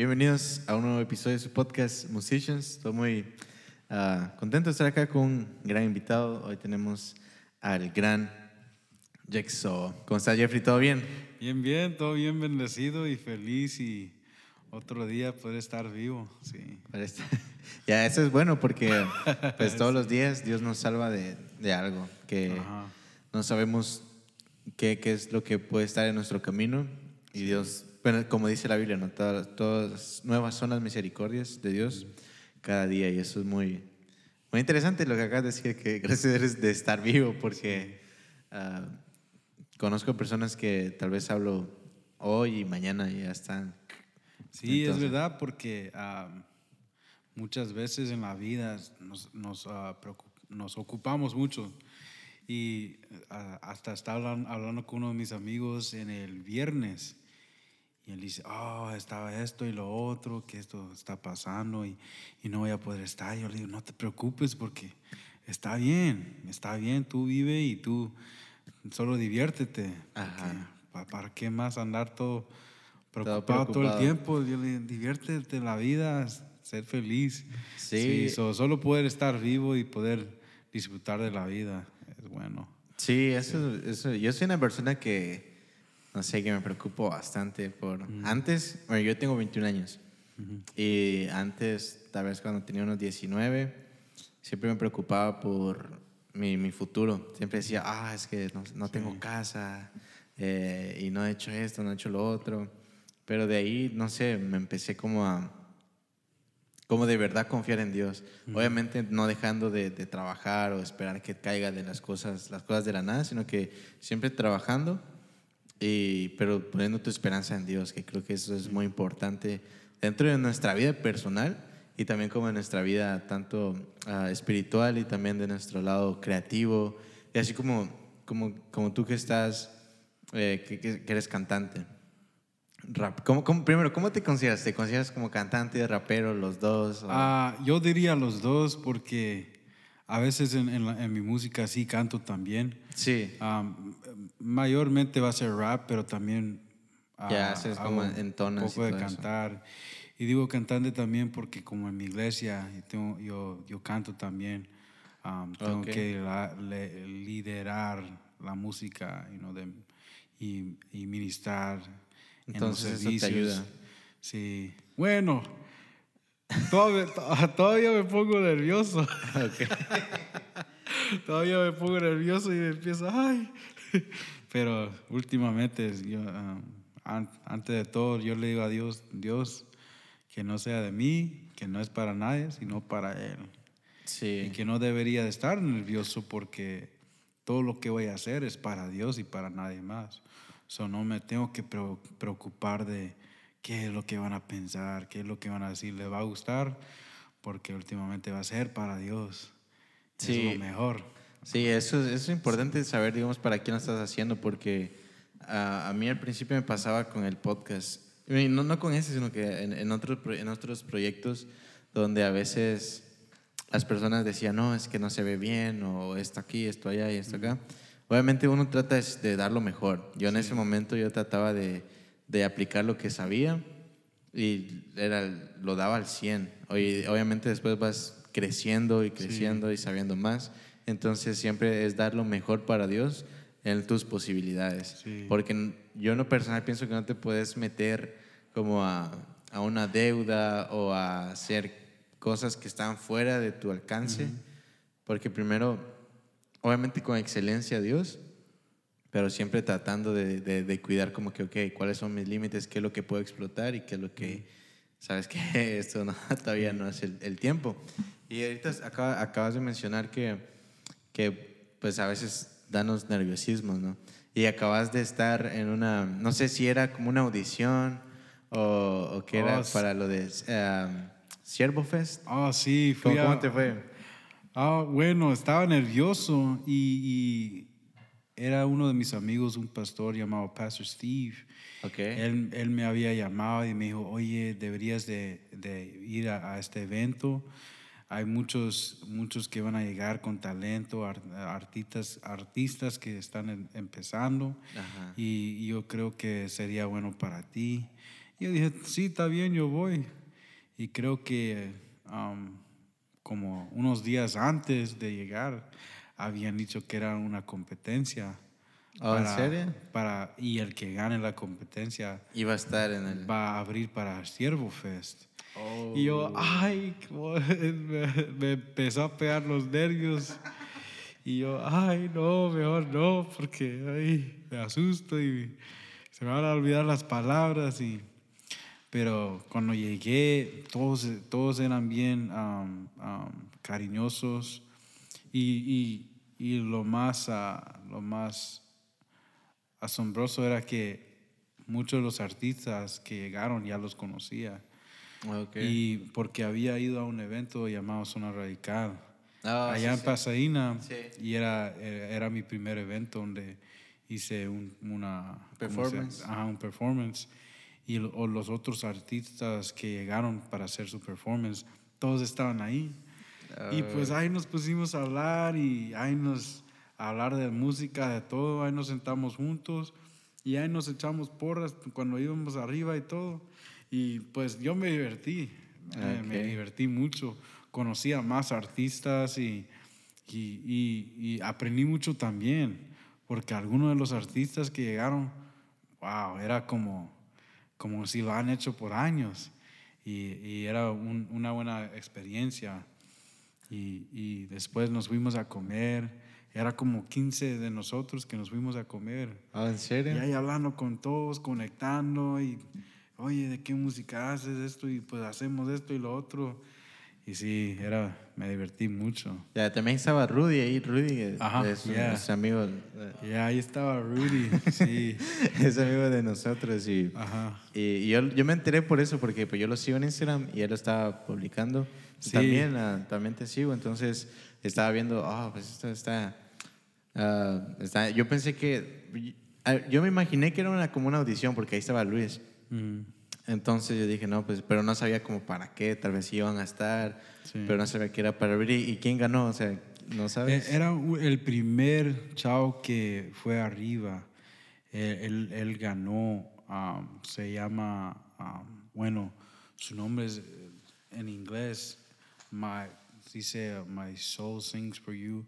bienvenidos a un nuevo episodio de su podcast Musicians. Estoy muy ah, contento de estar acá con un gran invitado. Hoy tenemos al gran Jexo. ¿Cómo está Jeffrey? ¿Todo bien? Bien, bien, todo bien bendecido y feliz y otro día poder estar vivo, sí. Ya, eso es bueno porque pues todos los días Dios nos salva de, de algo que no sabemos qué, qué es lo que puede estar en nuestro camino y Dios bueno, como dice la Biblia, ¿no? todas, nuevas son las misericordias de Dios cada día y eso es muy, muy interesante lo que acabas de decir, que gracias de estar vivo porque ah, conozco personas que tal vez hablo hoy y mañana y ya están. Sí, es verdad porque ah, muchas veces en la vida nos, nos, ah, nos ocupamos mucho y hasta estaba hablando con uno de mis amigos en el viernes y él dice, oh, estaba esto y lo otro, que esto está pasando y, y no voy a poder estar. Yo le digo, no te preocupes porque está bien, está bien, tú vive y tú solo diviértete. ¿Para qué más andar todo preocupado todo, el tiempo? Yo le digo, diviértete la vida, ser feliz. Sí. solo poder estar vivo y poder disfrutar de la vida es bueno. Sí, eso, eso. Yo soy una persona que no sé, que me preocupo bastante por... Antes, bueno, yo tengo 21 años y antes, tal vez cuando tenía unos 19, siempre me preocupaba por mi, mi futuro. Siempre decía, ah, es que no, no tengo casa eh, y no he hecho esto, no he hecho lo otro. Pero de ahí, no sé, me empecé como a... Como de verdad confiar en Dios. Obviamente no dejando de, de, trabajar o esperar que caiga de las cosas, las cosas de la nada, sino que siempre trabajando y, pero poniendo tu esperanza en Dios, que creo que eso es muy importante dentro de nuestra vida personal y también como en nuestra vida tanto ah, espiritual y también de nuestro lado creativo. Y así como, como, como tú que estás, eh, que, que, eres cantante. Rap. ¿Cómo, cómo, primero, ¿cómo te consideras? ¿Te consideras como cantante, rapero, los dos? Ah, yo diría los dos porque a veces en, en, mi música sí canto también. Sí. mayormente va a ser rap, pero también... Ya, haces como en tonos. Un poco de cantar. Y digo cantante también porque como en mi iglesia tengo, yo, yo canto también. tengo que liderar la música de, y, y, ministrar Entonces en los servicios. Eso te ayuda. Sí. Bueno, Todavía, todavía me pongo nervioso. todavía me pongo nervioso y empiezo, ay. Pero últimamente, yo, um, antes de todo, yo le digo a Dios, Dios, que no sea de mí, que no es para nadie, sino para Él. Sí. Y que no debería de estar nervioso porque todo lo que voy a hacer es para Dios y para nadie más. So, no me tengo que preocupar de qué es lo que van a pensar, qué es lo que van a decir, les va a gustar, porque últimamente va a ser para Dios. Sí. Es lo mejor. Sí, eso, eso es importante saber, digamos, para quién lo estás haciendo, porque a, mí al principio me pasaba con el podcast, no, no con ese, sino que en, en, otros, en otros proyectos donde a veces las personas decían, no, es que no se ve bien, o esto aquí, esto allá y esto acá. Obviamente uno trata de dar lo mejor. Yo en ese momento yo trataba de de aplicar lo que sabía y era, lo daba al 100. obviamente después vas creciendo y creciendo y sabiendo más. Entonces siempre es dar lo mejor para Dios en tus posibilidades. Porque yo no personal pienso que no te puedes meter como a, a, una deuda o a hacer cosas que están fuera de tu alcance. Porque primero, obviamente con excelencia Dios, pero siempre tratando de, de, cuidar como que, ok, cuáles son mis límites, qué es lo que puedo explotar y qué es lo que, sabes que esto no, todavía no es el, el tiempo. Y ahorita acabas de mencionar que, que pues a veces danos nerviosismo, ¿no? Y acabas de estar en una, no sé si era como una audición o, o qué era oh, para lo de um, Siervo Fest. Ah, sí, fui ¿Cómo, te fue? Ah, bueno, estaba nervioso y era uno de mis amigos, un pastor llamado Pastor Steve. Okay. Él, él, me había llamado y me dijo, oye, deberías de, de ir a, este evento. Hay muchos, muchos que van a llegar con talento, artistas, artistas que están empezando y yo creo que sería bueno para ti. Y yo dije, sí, está bien, yo voy. Y creo que um, como unos días antes de llegar, habían dicho que era una competencia. Oh, ¿En serio? Para, y el que gane la competencia iba a estar en el... Va a abrir para Ciervo Fest. Y yo, ay, me, me, empezó a pegar los nervios. Y yo, ay, no, mejor no, porque ay, me asusto y se me van a olvidar las palabras. Y, pero cuando llegué, todos, todos eran bien cariñosos. Y, y, y, lo, más, uh, lo más asombroso era que muchos de los artistas que llegaron ya los conocía. Y porque había ido a un evento llamado Zona Radical Ah, allá en Pasadena. Y era, era mi primer evento donde hice un, una performance. Ajá, un performance. Y los otros artistas que llegaron para hacer su performance, todos estaban ahí. Y pues ahí nos pusimos a hablar y ahí nos a hablar de música, de todo. Ahí nos sentamos juntos y ahí nos echamos porras cuando íbamos arriba y todo. Y pues yo me divertí, me divertí mucho conocí a más artistas y, y, y, aprendí mucho también, porque algunos de los artistas que llegaron, wow, era como, como si lo han hecho por años y, y era una buena experiencia. Y, y, después nos fuimos a comer. Era como 15 de nosotros que nos fuimos a comer. Ah, ¿en serio? Y ahí hablando con todos, conectando y, oye, ¿de qué música haces esto? Y pues hacemos esto y lo otro. Y sí, era, me divertí mucho. Ya, también estaba Rudy ahí, Rudy Ajá, es amigo. Ya, ahí estaba Rudy, sí. es amigo de nosotros y, Ajá. y, yo, yo, me enteré por eso, porque pues yo lo sigo en Instagram y él lo estaba publicando. Sí. También, uh, también te sigo, entonces estaba viendo, ah, pues esto está, uh, está, Yo pensé que, yo me imaginé que era una, como una audición, porque ahí estaba Luis. Mm. Entonces yo dije, no, pues, pero no sabía como para qué, tal vez iban a estar, pero no sabía que era para abrir. ¿Y quién ganó? O sea, ¿no sabes? Eh, era el primer chao que fue arriba. Él, él, ganó, um, se llama, um, bueno, su nombre es eh, en inglés, my, dice My Soul Sings for You.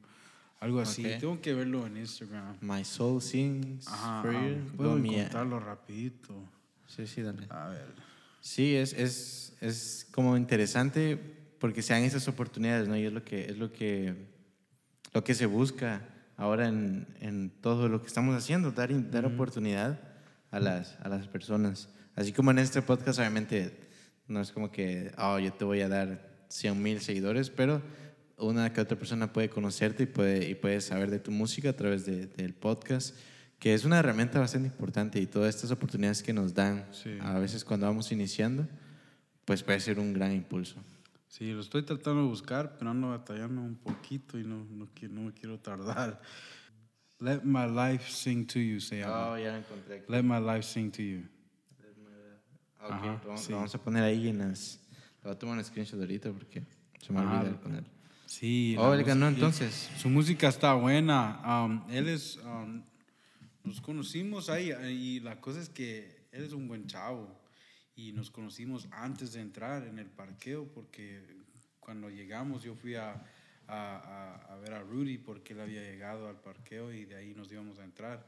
Algo así. Tengo que verlo en Instagram. My Soul Sings for You. Puedo encontrarlo rapidito. Sí, sí, dale. A ver. Sí, es, es, es como interesante porque se dan esas oportunidades, ¿no? Y es lo que, es lo que, lo que se busca ahora en, en todo lo que estamos haciendo, dar, dar oportunidad a las, a las personas. Así como en este podcast, obviamente, no es como que, oh, yo te voy a dar 100 mil seguidores, pero una que otra persona puede conocerte y puede, y puede saber de tu música a través de, del podcast que es una herramienta bastante importante y todas estas oportunidades que nos dan a veces cuando vamos iniciando, pues puede ser un gran impulso. Sí, lo estoy tratando de buscar, pero ando batallando un poquito y no, no, no me quiero tardar. Let my life sing to you, se llama. Oh, ya lo encontré. Let my life sing to you. Okay, vamos, vamos, a poner ahí en las... Lo voy a tomar un screenshot ahorita porque se me olvidó poner. Sí. Oh, él ganó entonces. Su música está buena. Um, él es... Um, nos conocimos ahí y la cosa es que él es un buen chavo y nos conocimos antes de entrar en el parqueo porque cuando llegamos yo fui a, a, a, ver a Rudy porque él había llegado al parqueo y de ahí nos íbamos a entrar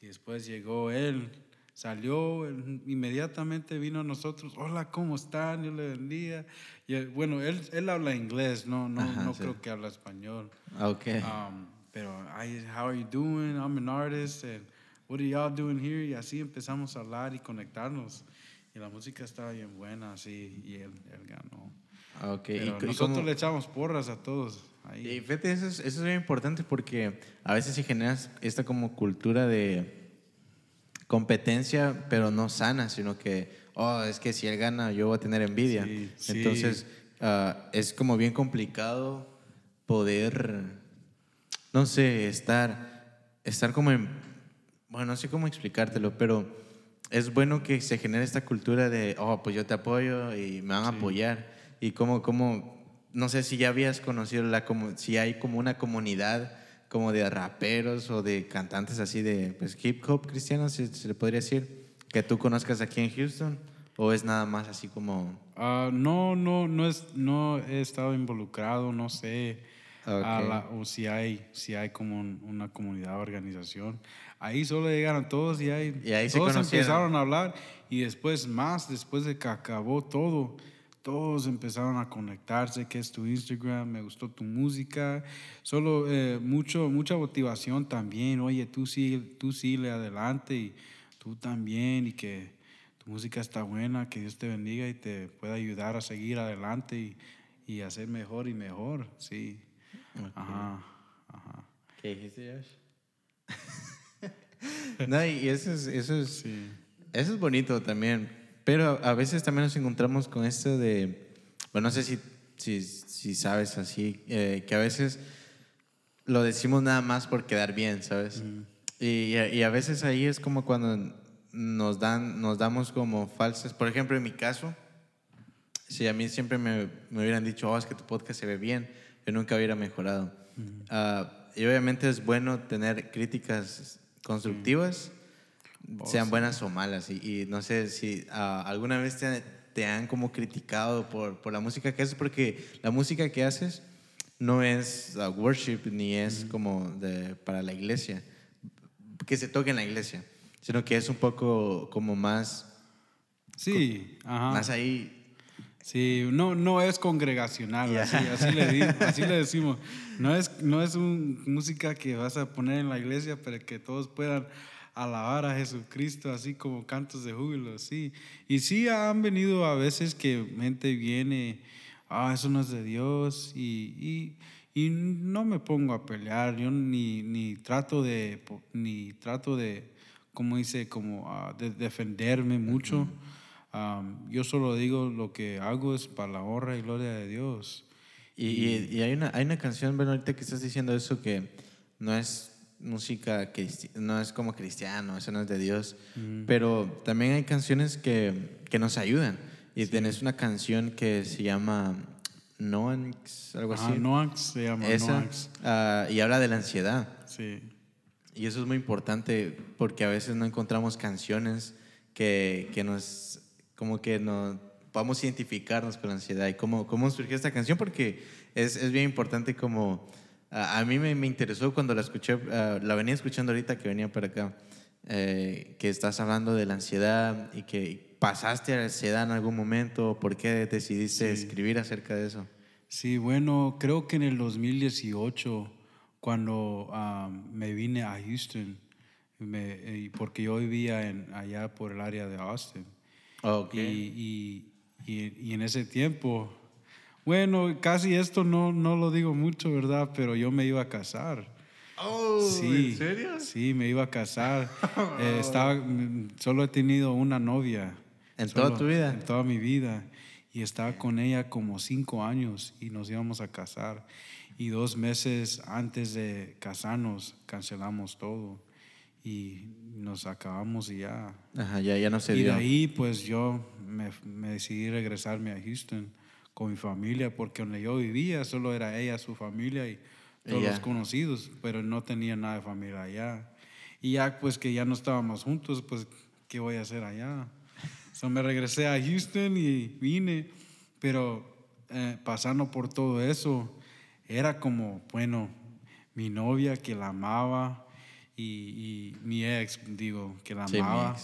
y después llegó él salió inmediatamente vino a nosotros hola cómo están yo le bendiga y bueno él, él habla inglés no no, no creo que habla español okay um, pero how are you doing I'm an artist and what are y'all doing here? Y así empezamos a hablar y conectarnos. Y la música estaba bien buena, así, y él, él ganó. Okay. y, nosotros le echamos porras a todos. Ahí. Y fíjate, eso es, eso es muy importante porque a veces se genera esta como cultura de competencia, pero no sana, sino que, oh, es que si él gana, yo voy a tener envidia. Entonces, uh, es como bien complicado poder, no sé, estar, estar como en bueno, no sé cómo explicártelo, pero es bueno que se genere esta cultura de, oh, pues yo te apoyo y me van a apoyar. Y como, como, no sé si ya habías conocido la, como, si hay como una comunidad como de raperos o de cantantes así de pues, hip hop cristianos, si se le podría decir, que tú conozcas aquí en Houston. ¿O es nada más así como...? Ah, no, no, no, es, no he estado involucrado, no sé o si hay, si hay como una comunidad, organización. Ahí solo llegaron todos y ahí, todos empezaron a hablar y después más, después de que acabó todo, todos empezaron a conectarse, ¿qué es tu Instagram? Me gustó tu música. Solo eh, mucho, mucha motivación también. Oye, tú sí, tú sí le adelante y tú también y que tu música está buena, que Dios te bendiga y te pueda ayudar a seguir adelante y, y a ser mejor y mejor. Sí. Ajá, ajá. ¿Qué dijiste, Josh? no, y eso es, eso es, eso es bonito también. Pero a veces también nos encontramos con esto de, bueno, no sé si, si, si sabes así, eh, que a veces lo decimos nada más por quedar bien, ¿sabes? Y, y, a veces ahí es como cuando nos, dan, nos damos como falsas, por ejemplo, en mi caso, si a mí siempre me, me hubieran dicho, oh, es que tu podcast se ve bien, yo nunca hubiera mejorado. Ah, y obviamente es bueno tener críticas constructivas, oh, sean buenas o malas. Y, no sé si ah, alguna vez te, te, han como criticado por, por la música que haces, porque la música que haces no es uh, worship ni es como de, para la iglesia, que se toque en la iglesia, sino que es un poco como más... Sí, más ahí. Sí, no, no es congregacional, así, así, le, así, le, decimos. No es, no es un, música que vas a poner en la iglesia para que todos puedan alabar a Jesucristo, así como cantos de júbilo, sí. Y sí han venido a veces que gente viene, ah, eso no es de Dios, y, y, y no me pongo a pelear, yo ni, ni trato de, ni trato de, como dice, como uh, de defenderme mucho yo solo digo lo que hago es para la honra y gloria de Dios. Y, y, hay, una, hay una canción, bueno, ahorita que estás diciendo eso, que no es música, no es como cristiano, eso no es de Dios, pero también hay canciones que, que nos ayudan. Y tenés una canción que se llama Noanx, algo así. Noanx se llama Esa, ah, y habla de la ansiedad. Sí. Y eso es muy importante porque a veces no encontramos canciones que, que nos como que nos podamos identificarnos con la ansiedad y cómo, cómo surgió esta canción, porque es, es bien importante como... A, mí me, me, interesó cuando la escuché, la venía escuchando ahorita que venía para acá, eh, que estás hablando de la ansiedad y que pasaste a la ansiedad en algún momento, ¿por qué decidiste escribir acerca de eso? Sí, bueno, creo que en el 2018, cuando me vine a Houston, me, porque yo vivía en, allá por el área de Austin, y, y, y, en ese tiempo, bueno, casi esto no, no lo digo mucho, ¿verdad? Pero yo me iba a casar. Oh, sí, ¿en serio? Sí, me iba a casar. Eh, estaba, solo he tenido una novia. ¿En toda tu vida? En toda mi vida. Y estaba con ella como cinco años y nos íbamos a casar. Y dos meses antes de casarnos cancelamos todo y nos acabamos y ya. Ajá, ya, ya no se dio. Y de ahí pues yo me, me, decidí regresarme a Houston con mi familia porque donde yo vivía solo era ella, su familia y todos los conocidos, pero no tenía nada de familia allá. Y ya pues que ya no estábamos juntos, pues ¿qué voy a hacer allá? So, me regresé a Houston y vine, pero eh, pasando por todo eso, era como, bueno, mi novia que la amaba, y, mi ex, digo, que la amaba,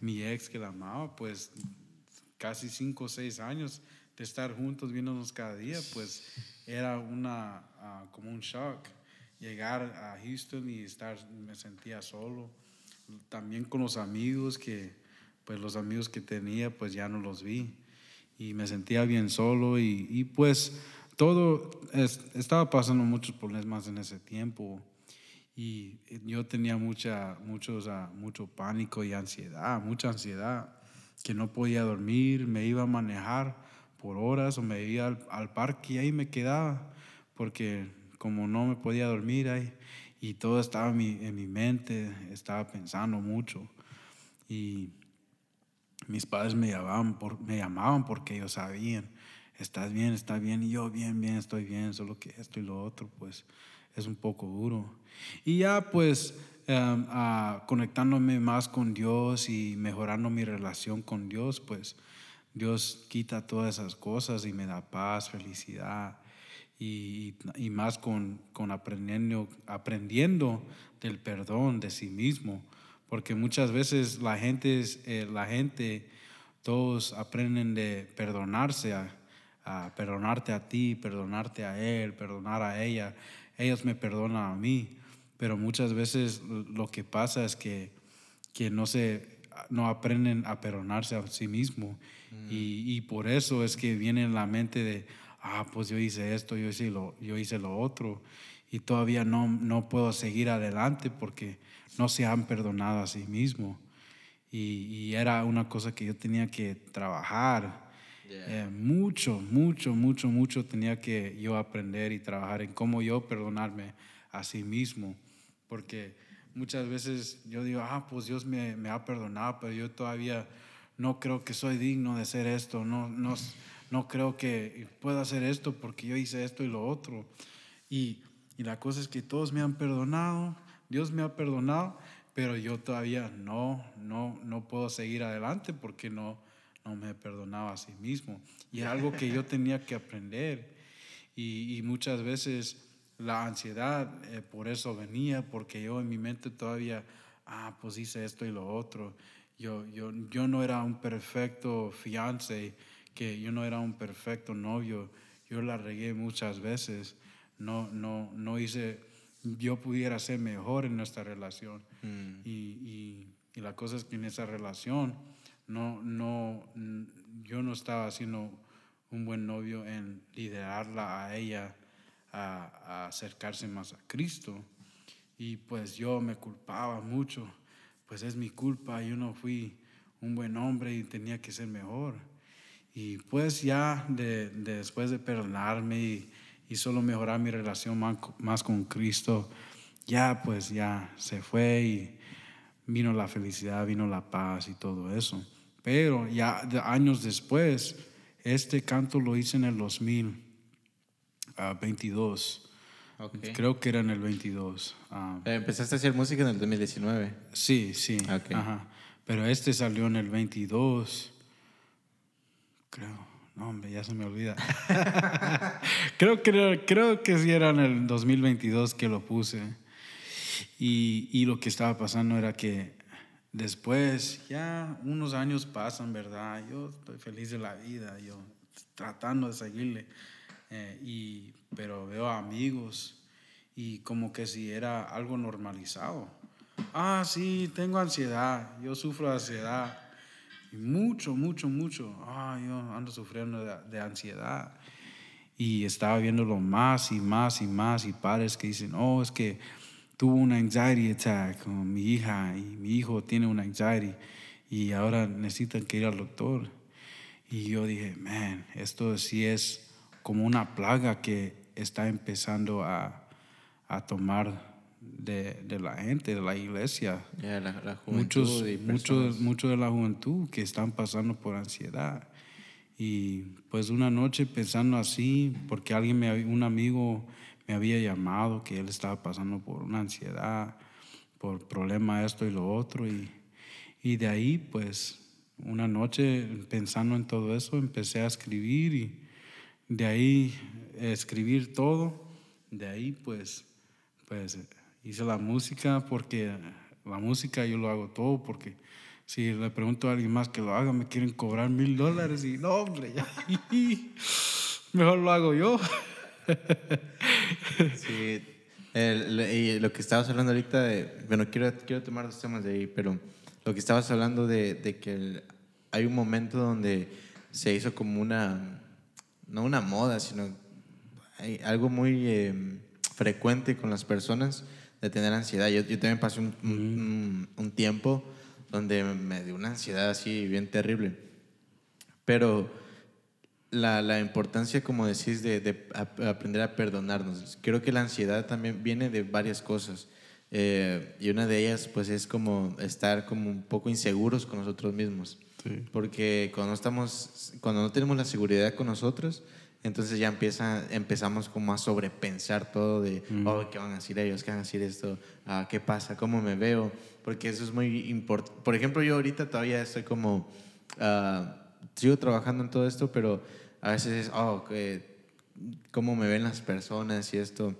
mi ex. que la amaba, pues casi cinco o seis años de estar juntos viéndonos cada día, pues era una, ah, como un shock. Llegar a Houston y estar, me sentía solo. También con los amigos que, pues los amigos que tenía, pues ya no los vi. Y me sentía bien solo y, y pues todo, estaba pasando muchos problemas en ese tiempo y yo tenía mucha, mucho, mucho pánico y ansiedad, mucha ansiedad, que no podía dormir, me iba a manejar por horas o me iba al, al parque y ahí me quedaba, porque como no me podía dormir ahí, y todo estaba en mi, en mi mente, estaba pensando mucho. Y mis padres me llamaban, por, me llamaban porque ellos sabían, estás bien, estás bien, y yo bien, bien, estoy bien, solo que esto y lo otro, pues es un poco duro. Y ya pues em, conectándome más con Dios y mejorando mi relación con Dios, pues Dios quita todas esas cosas y me da paz, felicidad. Y, y más con, con, aprendiendo, aprendiendo del perdón de sí mismo, porque muchas veces la gente, eh, la gente todos aprenden de perdonarse, a, a, perdonarte a ti, perdonarte a él, perdonar a ella, ellos me perdonan a mí, pero muchas veces lo que pasa es que, que no se no aprenden a perdonarse a sí mismo mm. y, y, por eso es que viene en la mente de ah, pues yo hice esto, yo hice lo, yo hice lo otro, y todavía no, no puedo seguir adelante porque no se han perdonado a sí mismos. Y, y era una cosa que yo tenía que trabajar. Eh, mucho, mucho, mucho, mucho tenía que yo aprender y trabajar en cómo yo perdonarme a sí mismo. Porque muchas veces yo digo, ah, pues Dios me, me ha perdonado, pero yo todavía no creo que soy digno de hacer esto. No, no, no creo que pueda hacer esto porque yo hice esto y lo otro. Y, y la cosa es que todos me han perdonado, Dios me ha perdonado, pero yo todavía no, no, no puedo seguir adelante porque no, no me he perdonado a sí mismo. Y es algo que yo tenía que aprender. Y, y muchas veces la ansiedad eh, por eso venía, porque yo en mi mente todavía, ah, pues hice esto y lo otro. Yo, yo, yo no era un perfecto fiance que yo no era un perfecto novio, yo la regué muchas veces, no, no, no hice, yo pudiera ser mejor en nuestra relación. Mm. Y, y, y, la cosa es que en esa relación no, no, yo no estaba haciendo un buen novio en liderarla a ella a, a acercarse más a Cristo. Y pues yo me culpaba mucho, pues es mi culpa, yo no fui un buen hombre y tenía que ser mejor. Y pues ya de, después de perdonarme y, y, solo mejorar mi relación más, más, con Cristo, ya pues ya se fue y vino la felicidad, vino la paz y todo eso. Pero ya años después, este canto lo hice en el 2022. Ah, okay. Creo que era en el 22. Ah. Eh, ¿Empezaste a hacer música en el 2019? Sí, sí. Okay. Ajá. Pero este salió en el 22 creo. No, hombre, ya se me olvida. creo, que, creo que sí era en el 2022 que lo puse. Y, y, lo que estaba pasando era que después, ya unos años pasan, ¿verdad? Yo estoy feliz de la vida, yo tratando de seguirle. Eh, y, pero veo amigos y como que si era algo normalizado. Ah, sí, tengo ansiedad, yo sufro de ansiedad mucho, mucho, mucho. Ah, yo ando sufriendo de, ansiedad. Y estaba viéndolo más y más y más y padres que dicen, oh, es que tuvo un anxiety attack con mi hija y mi hijo tiene un anxiety y ahora necesitan que ir al doctor. Y yo dije, man, esto sí es como una plaga que está empezando a, a tomar de, de, la gente, de la iglesia. muchos, muchos, muchos de la juventud que están pasando por ansiedad. Y pues una noche pensando así, porque alguien, me, un amigo me había llamado que él estaba pasando por una ansiedad, por problema esto y lo otro. Y, y de ahí pues una noche pensando en todo eso empecé a escribir y de ahí escribir todo. De ahí pues, pues hice la música porque la música yo lo hago todo porque si le pregunto a alguien más que lo haga me quieren cobrar mil dólares y no hombre ya mejor lo hago yo sí y lo que estabas hablando ahorita de, bueno quiero, quiero tomar dos temas de ahí pero lo que estabas hablando de, de que hay un momento donde se hizo como una no una moda sino hay algo muy eh, frecuente con las personas de tener ansiedad. Yo, yo también pasé un, un, tiempo donde me dio una ansiedad así bien terrible. Pero la, la importancia, como decís, de, de, aprender a perdonarnos. Creo que la ansiedad también viene de varias cosas. Eh, y una de ellas, pues, es como estar como un poco inseguros con nosotros mismos. Porque cuando, estamos, cuando no tenemos la seguridad con nosotros, entonces ya empieza, empezamos como a sobrepensar todo de, mm. oh, ¿qué van a decir ellos? ¿Qué van a decir esto? Ah, ¿Qué pasa? ¿Cómo me veo? Porque eso es muy importante. Por ejemplo, yo ahorita todavía estoy como, uh, sigo trabajando en todo esto, pero a veces es, oh, cómo me ven las personas y esto.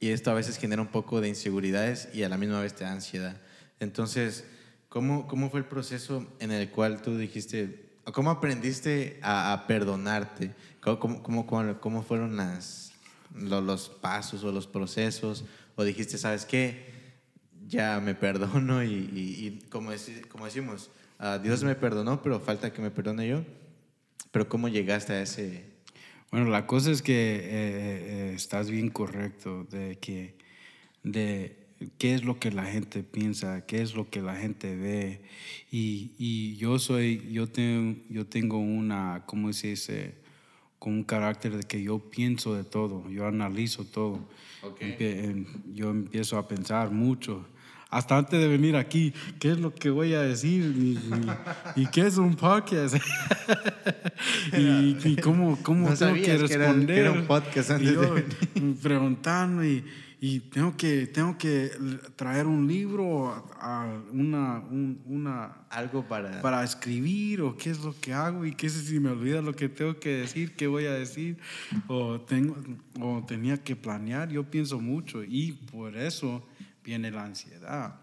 Y esto a veces genera un poco de inseguridades y a la misma vez te da ansiedad. Entonces, ¿cómo, cómo fue el proceso en el cual tú dijiste, cómo aprendiste a, perdonarte? ¿Cómo, cómo, cómo, fueron las, los, pasos o los procesos? ¿O dijiste, sabes qué? Ya me perdono y, y, como, como decimos, uh, Dios me perdonó, pero falta que me perdone yo. Pero ¿cómo llegaste a ese, bueno, la cosa es que eh, eh, estás bien correcto de que de qué es lo que la gente piensa, qué es lo que la gente ve. Y, y yo soy, yo tengo, yo tengo una, ¿cómo se dice? Con un carácter de que yo pienso de todo, yo analizo todo. yo empiezo a pensar mucho hasta antes de venir aquí, ¿qué es lo que voy a decir? ¿Y, qué es un podcast? ¿Y, cómo, cómo tengo que responder? era, un podcast antes y preguntando y, tengo, que, tengo que traer un libro, a una, una... Algo para... Para escribir o qué es lo que hago y qué sé si me olvida lo que tengo que decir, qué voy a decir o, tengo, o tenía que planear. Yo pienso mucho y por eso viene la ansiedad.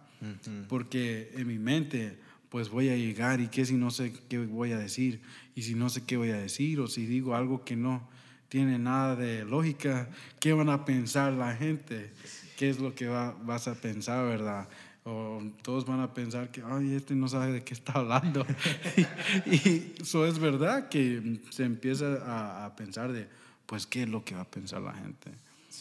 Porque en mi mente, pues voy a llegar y qué si no sé qué voy a decir, y si no sé qué voy a decir, o si digo algo que no tiene nada de lógica, ¿qué van a pensar la gente? ¿Qué es lo que vas a pensar, verdad? O todos van a pensar que, ay, este no sabe de qué está hablando. y, eso es verdad que se empieza a, a pensar de, pues, ¿qué es lo que va a pensar la gente?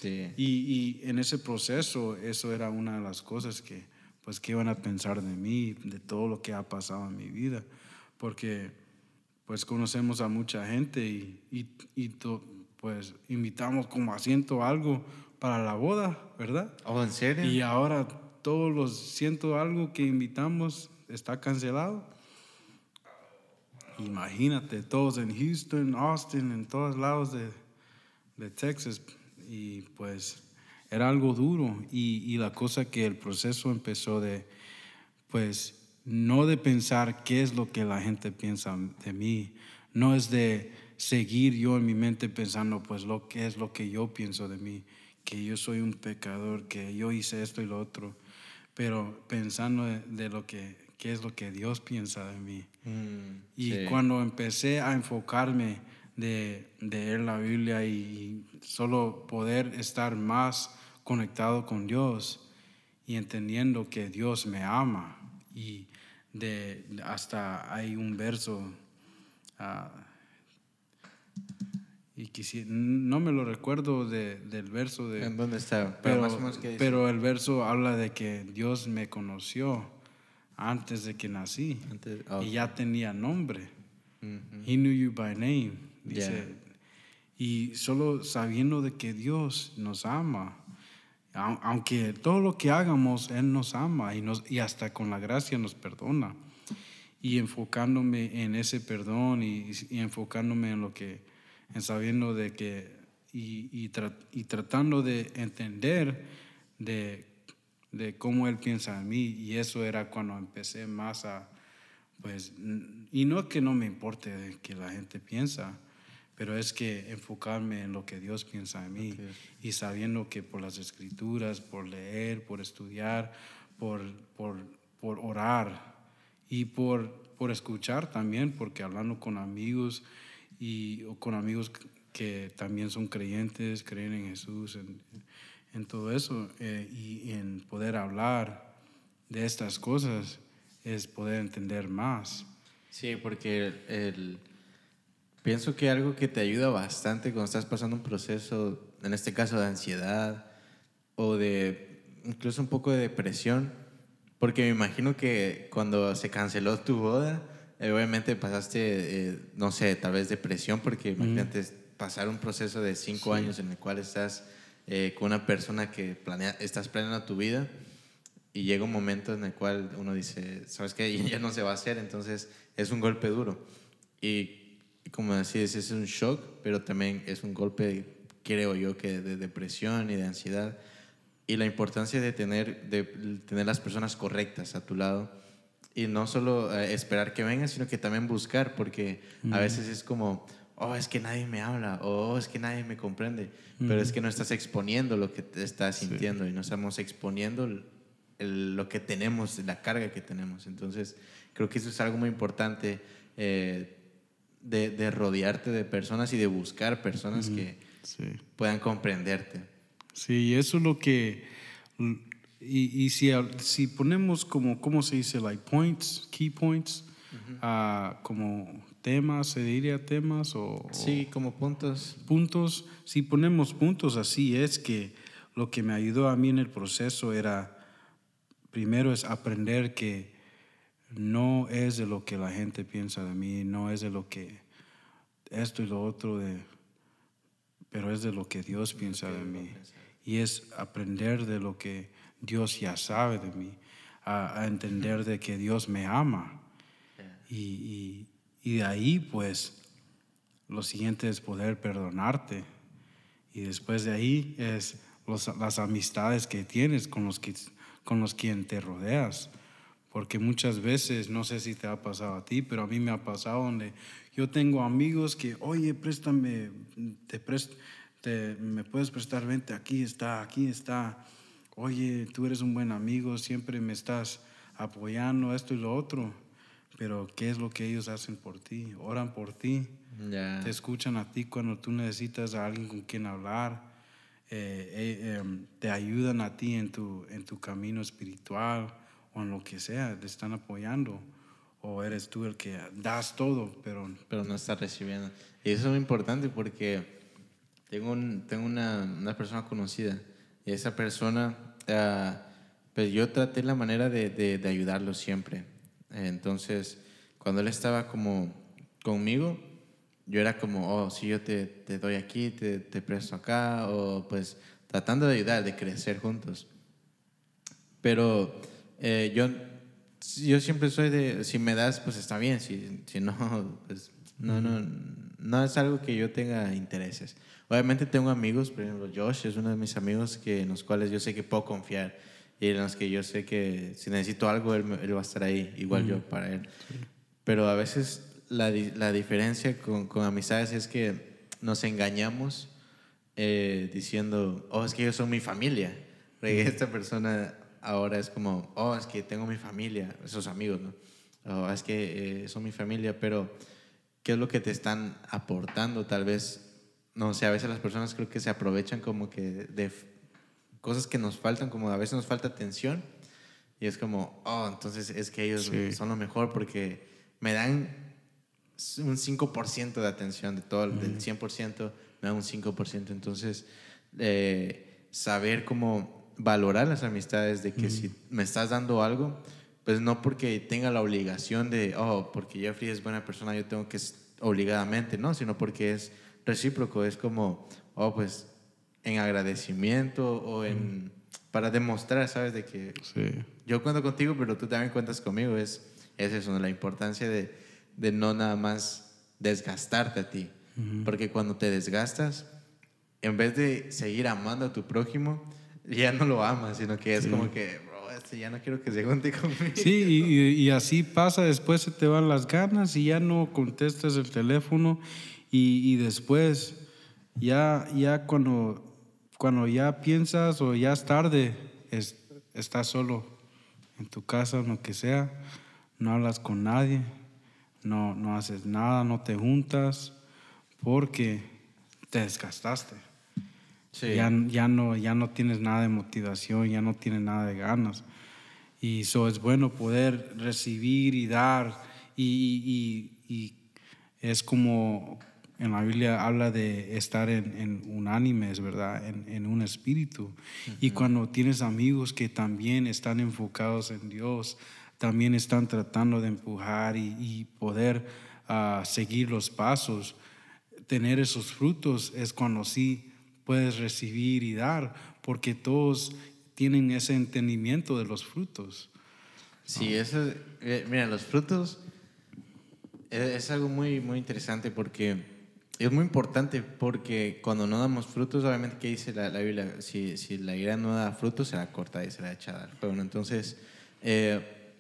Y, en ese proceso, eso era una de las cosas que, pues, ¿qué iban a pensar de mí, de todo lo que ha pasado en mi vida? Porque, pues, conocemos a mucha gente y, y, pues, invitamos como asiento algo para la boda, ¿verdad? ¿Oh, en serio? Y ahora todos los ciento algo que invitamos está cancelado. Imagínate, todos en Houston, Austin, en todos lados de, de Texas y pues era algo duro y, y, la cosa que el proceso empezó de, pues no de pensar qué es lo que la gente piensa de mí, no es de seguir yo en mi mente pensando pues lo que es lo que yo pienso de mí, que yo soy un pecador, que yo hice esto y lo otro, pero pensando de, lo que qué es lo que Dios piensa de mí. Mm, y cuando empecé a enfocarme de, leer la Biblia y solo poder estar más conectado con Dios y entendiendo que Dios me ama. Y de, hasta hay un verso, uh, y no me lo recuerdo de, del verso. De, ¿En dónde está? Pero, pero, el verso habla de que Dios me conoció antes de que nací y ya tenía nombre. He knew you by name. Dice, y solo sabiendo de que Dios nos ama, aunque todo lo que hagamos, Él nos ama y, nos, y hasta con la gracia nos perdona. Y enfocándome en ese perdón y, enfocándome en lo que, en sabiendo de que, y, y, tratando de entender de, de cómo Él piensa en mí. Y eso era cuando empecé más a, pues, y no que no me importe que la gente piensa, pero es que enfocarme en lo que Dios piensa de mí y sabiendo que por las escrituras, por leer, por estudiar, por, por, por orar y por, por escuchar también, porque hablando con amigos y o con amigos que también son creyentes, creen en Jesús, en, en todo eso, eh, y en poder hablar de estas cosas es poder entender más. Sí, porque el Pienso que algo que te ayuda bastante cuando estás pasando un proceso, en este caso de ansiedad o de incluso un poco de depresión, porque me imagino que cuando se canceló tu boda, eh, obviamente pasaste, eh, no sé, tal vez depresión, porque imagínate pasar un proceso de cinco años en el cual estás eh, con una persona que planea, estás planeando tu vida y llega un momento en el cual uno dice, ¿sabes qué? Ya no se va a hacer, entonces es un golpe duro. Y como decís, es un shock, pero también es un golpe, creo yo, que de depresión y de ansiedad. Y la importancia de tener, de tener las personas correctas a tu lado. Y no solo eh, esperar que venga, sino que también buscar, porque a veces es como, oh, es que nadie me habla, o oh, es que nadie me comprende, pero es que no estás exponiendo lo que te estás sintiendo y no estamos exponiendo lo que tenemos, la carga que tenemos. Entonces, creo que eso es algo muy importante eh, de, rodearte de personas y de buscar personas que puedan comprenderte. Sí, eso es lo que... Y, si, si ponemos como, ¿cómo se dice? Like points, key points, uh como temas, se diría temas o... Sí, como puntos. Puntos. Si ponemos puntos así, es que lo que me ayudó a mí en el proceso era, primero es aprender que no es de lo que la gente piensa de mí, no es de lo que esto y lo otro, de, pero es de lo que Dios piensa de mí. Y es aprender de lo que Dios ya sabe de mí, a, entender de que Dios me ama. y, y de ahí, pues, lo siguiente es poder perdonarte. Y después de ahí es las amistades que tienes con los, que, con los quien te rodeas. Porque muchas veces, no sé si te ha pasado a ti, pero a mí me ha pasado donde yo tengo amigos que, oye, préstame, te, te me puedes prestar, vente, aquí está, aquí está. Oye, tú eres un buen amigo, siempre me estás apoyando, esto y lo otro pero ¿qué es lo que ellos hacen por ti? Oran por ti, te escuchan a ti cuando tú necesitas a alguien con quien hablar, eh, eh, em, te ayudan a ti en tu, en tu camino espiritual o en lo que sea, te están apoyando. O eres tú el que das todo, pero... Pero no estás recibiendo. Y eso es muy importante porque tengo, un, tengo una, una, persona conocida y esa persona, uh, pues yo traté la manera de, de, de ayudarlo siempre entonces, cuando él estaba como conmigo, yo era como, oh, si yo te, te doy aquí, te, te, presto acá, o pues tratando de ayudar, de crecer juntos. Pero eh, yo, yo siempre soy de, si me das, pues está bien, si, si no, pues no, no, no es algo que yo tenga intereses. Obviamente tengo amigos, por ejemplo, Josh es uno de mis amigos que, en los cuales yo sé que puedo confiar y en los que yo sé que si necesito algo, él, él va a estar ahí, igual yo para él. Pero a veces la, la diferencia con, con, amistades es que nos engañamos eh, diciendo, oh, es que ellos son mi familia. Esta persona ahora es como, oh, es que tengo mi familia, esos amigos, ¿no? Oh, es que eh, son mi familia, pero ¿qué es lo que te están aportando? Tal vez, no sé, a veces las personas creo que se aprovechan como que de cosas que nos faltan, como a veces nos falta atención. Y es como, oh, entonces es que ellos son lo mejor porque me dan un 5% de atención de todo, del 100%, me dan un 5%. Entonces, eh, saber cómo valorar las amistades, de que si me estás dando algo, pues no porque tenga la obligación de, oh, porque Jeffrey es buena persona, yo tengo que obligadamente, no, sino porque es recíproco, es como, oh, pues en agradecimiento o en para demostrar, ¿sabes? De que yo cuento contigo, pero tú también cuentas conmigo. Es, es eso, la importancia de, de, no nada más desgastarte a ti. Porque cuando te desgastas, en vez de seguir amando a tu prójimo, ya no lo amas, sino que es como que, bro, este ya no quiero que se junte conmigo. Sí, y, y, así pasa, después se te van las ganas y ya no contestas el teléfono y, y después, ya, ya cuando cuando ya piensas o ya es tarde, estás solo en tu casa o lo que sea, no hablas con nadie, no, no haces nada, no te juntas, porque te desgastaste. Ya, ya, no, ya no tienes nada de motivación, ya no tienes nada de ganas. Y eso es bueno poder recibir y dar. Y, y, y es como, en la Biblia habla de estar en, en unánimes, ¿verdad? En, en un espíritu. Y cuando tienes amigos que también están enfocados en Dios, también están tratando de empujar y, poder ah, seguir los pasos, tener esos frutos es cuando sí puedes recibir y dar, porque todos tienen ese entendimiento de los frutos. Sí, eso, eh, mira, los frutos es, es algo muy, muy interesante porque es muy importante porque cuando no damos frutos, obviamente, ¿qué dice la, Biblia? Si, si, la higuera no da frutos, será cortada y será echada al fuego. Entonces, eh,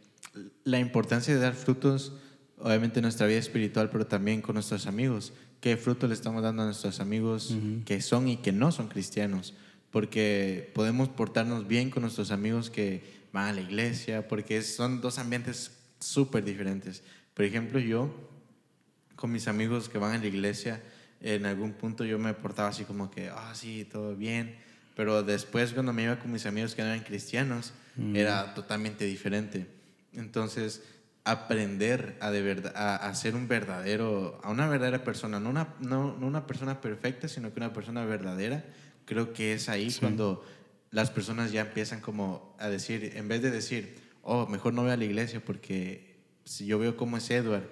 la importancia de dar frutos, obviamente en nuestra vida espiritual, pero también con nuestros amigos. ¿Qué fruto le estamos dando a nuestros amigos que son y que no son cristianos? Porque podemos portarnos bien con nuestros amigos que van a la iglesia, porque son dos ambientes súper diferentes. Por ejemplo, yo, con mis amigos que van a la iglesia, en algún punto yo me portaba así como que, ah, sí, todo bien. Pero después cuando me iba con mis amigos que no eran cristianos, era totalmente diferente. Entonces, aprender a, de verdad, a, ser un verdadero, a una verdadera persona, no una, no, no, una persona perfecta, sino que una persona verdadera, creo que es ahí cuando las personas ya empiezan como a decir, en vez de decir, oh, mejor no voy a la iglesia porque si yo veo cómo es Edward,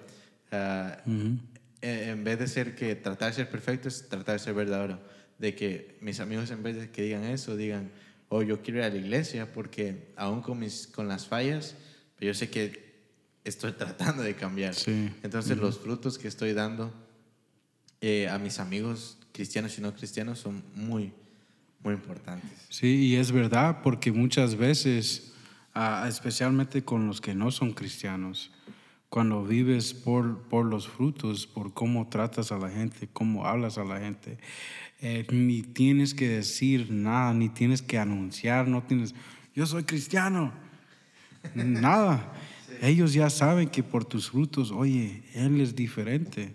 ah, eh, en vez de ser que tratar de ser perfecto, es tratar de ser verdadero. De que mis amigos, en vez de que digan eso, digan, oh, yo quiero ir a la iglesia porque aún con, mis, con las fallas, yo sé que estoy tratando de cambiar. Entonces, los frutos que estoy dando eh, a mis amigos cristianos y no cristianos son muy, muy importantes. Sí, y es verdad, porque muchas veces, ah, especialmente con los que no son cristianos, cuando vives por, por los frutos, por cómo tratas a la gente, cómo hablas a la gente, eh, ni tienes que decir nada, ni tienes que anunciar, no tienes, yo soy cristiano, nada. Ellos ya saben que por tus frutos, oye, Él es diferente.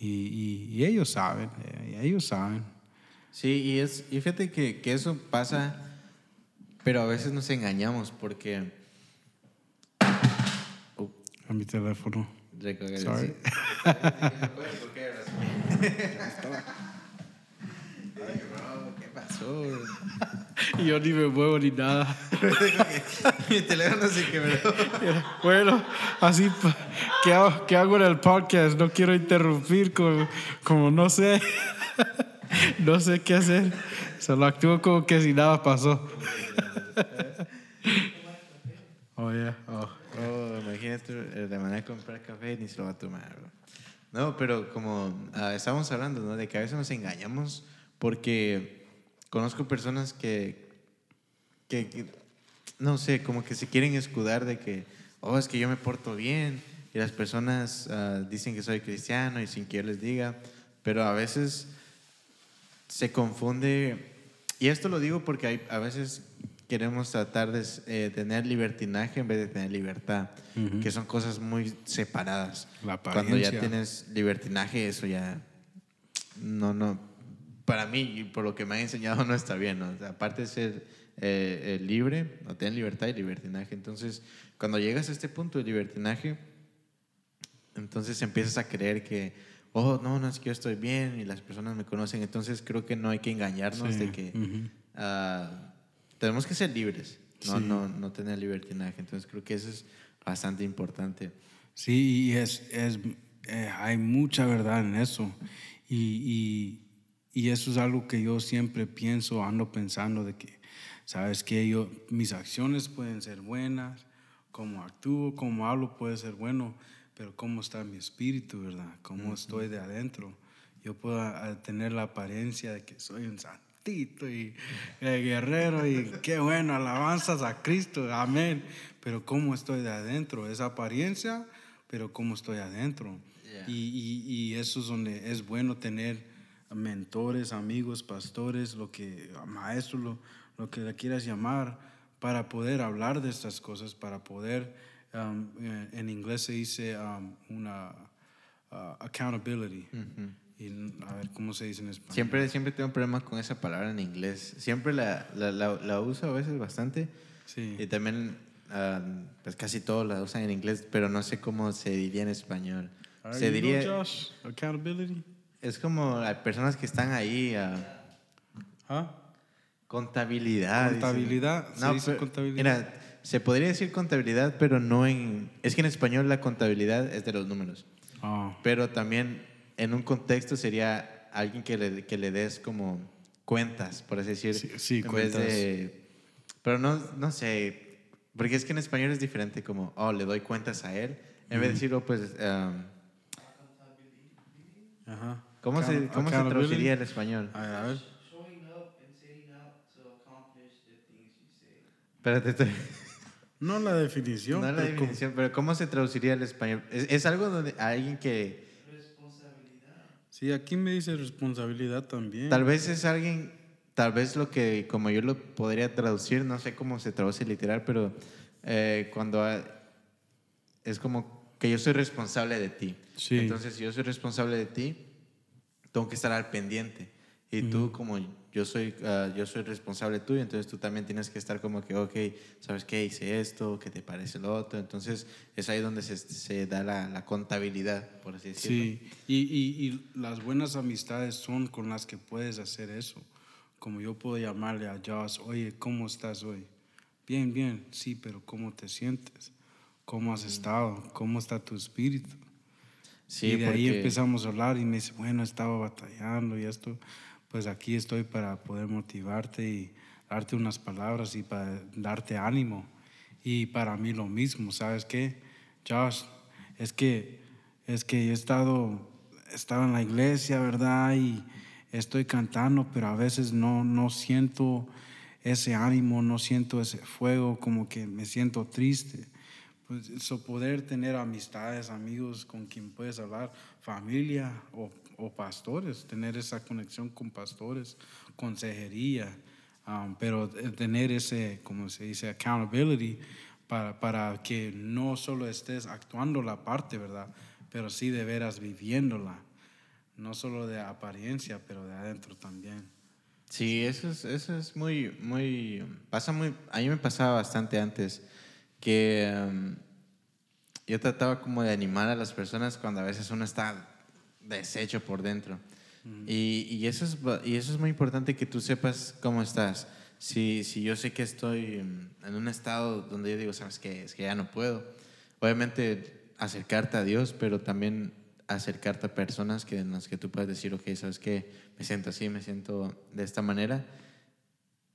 Y, y, ellos saben, eh, ellos saben. Sí, y, es, y fíjate que, que eso pasa, pero a veces nos engañamos porque a mi teléfono. Sorry. ¿Qué pasó? Yo ni me muevo ni nada. mi teléfono se quebró. Bueno, así, ¿qué hago, ¿qué hago en el podcast? No quiero interrumpir, como, como no sé. No sé qué hacer. Solo actúo como que si nada pasó. Oh, yeah. Oh. Oh, imagínate eh, de manera de comprar café ni se lo va a tomar. No, pero como ah, estábamos hablando, ¿no? De que a veces nos engañamos porque conozco personas que, que, no sé, como que se quieren escudar de que, oh, es que yo me porto bien y las personas ah, dicen que soy cristiano y sin que yo les diga, pero a veces se confunde, y esto lo digo porque hay, a veces queremos tratar de eh, tener libertinaje en vez de tener libertad, que son cosas muy separadas. Cuando ya tienes libertinaje, eso ya no, no, para mí y por lo que me han enseñado no está bien. aparte de ser eh, eh, libre, no tener libertad y libertinaje. Entonces, cuando llegas a este punto de libertinaje, entonces empiezas a creer que, oh, no, no es que yo estoy bien y las personas me conocen. Entonces, creo que no hay que engañarnos de que tenemos que ser libres, no, no, no tener libertinaje. Entonces creo que eso es bastante importante. Sí, y es, es eh, hay mucha verdad en eso. Y, y, y, eso es algo que yo siempre pienso, ando pensando de que, sabes que yo, mis acciones pueden ser buenas, como actúo, como hablo puede ser bueno, pero cómo está mi espíritu, ¿verdad? Cómo estoy de adentro. Yo puedo eh, tener la apariencia de que soy un santo y eh, guerrero y qué bueno, alabanzas a Cristo, amén. Pero cómo estoy de adentro, esa apariencia, pero cómo estoy adentro. Y, y, eso es donde es bueno tener mentores, amigos, pastores, lo que, maestros, lo, lo que le quieras llamar, para poder hablar de estas cosas, para poder, um, eh, en inglés se dice um, una uh, accountability a ver cómo se dice en español. Siempre, siempre tengo problemas con esa palabra en inglés. Siempre la, la, la, uso a veces bastante. Sí. Y también, ah, pues casi todos la usan en inglés, pero no sé cómo se diría en español. se diría. Accountability. Es como hay personas que están ahí. Uh, ¿Ah? Contabilidad. Contabilidad. No, se contabilidad. Mira, se podría decir contabilidad, pero no en. Es que en español la contabilidad es de los números. Ah. Pero también en un contexto sería alguien que le, que le des como cuentas, por así decir. Sí, cuentas. pero no, no sé, porque es que en español es diferente, como, oh, le doy cuentas a él, en vez de decirlo, pues... Um, Ajá. ¿Cómo, se, cómo se traduciría el español? A ver, a ver. Espérate, estoy... No la definición. No la definición, pero ¿cómo se traduciría al español? ¿Es, algo donde alguien que... Responsabilidad. Sí, aquí me dice responsabilidad también. Tal vez es alguien, tal vez lo que, como yo lo podría traducir, no sé cómo se traduce literal, pero eh, cuando es como que yo soy responsable de ti. Sí. Entonces, si yo soy responsable de ti, tengo que estar al pendiente. Y tú, como yo soy, ah, yo soy responsable tuyo, entonces tú también tienes que estar como que, ok, ¿sabes qué? Hice esto, ¿qué te parece lo otro? Entonces es ahí donde se, se da la, la, contabilidad, por así decirlo. Sí, y, y, y, las buenas amistades son con las que puedes hacer eso. Como yo puedo llamarle a Josh, oye, ¿cómo estás hoy? Bien, bien, sí, pero ¿cómo te sientes? ¿Cómo has estado? ¿Cómo está tu espíritu? Sí, y de ahí empezamos a hablar y me dice, bueno, estaba batallando y esto pues aquí estoy para poder motivarte y darte unas palabras y para darte ánimo. Y para mí lo mismo, ¿sabes qué? Josh, es que, es que he estado, estado en la iglesia, ¿verdad? Y estoy cantando, pero a veces no, no siento ese ánimo, no siento ese fuego, como que me siento triste. Pues eso, poder tener amistades, amigos con quien puedes hablar, familia o o pastores, tener esa conexión con pastores, consejería, um, pero tener ese, como se dice, accountability para, para que no solo estés actuando la parte, ¿verdad? Pero sí de veras viviéndola, no solo de apariencia, pero de adentro también. Sí, eso es, eso es muy, muy, pasa muy, a mí me pasaba bastante antes que um, yo trataba como de animar a las personas cuando a veces uno está deshecho por dentro. y, y, eso es, y eso es muy importante que tú sepas cómo estás. Si, si yo sé que estoy en un estado donde yo digo, sabes que es que ya no puedo, obviamente acercarte a Dios, pero también acercarte a personas que, en las que tú puedes decir, ok, sabes que me siento así, me siento de esta manera.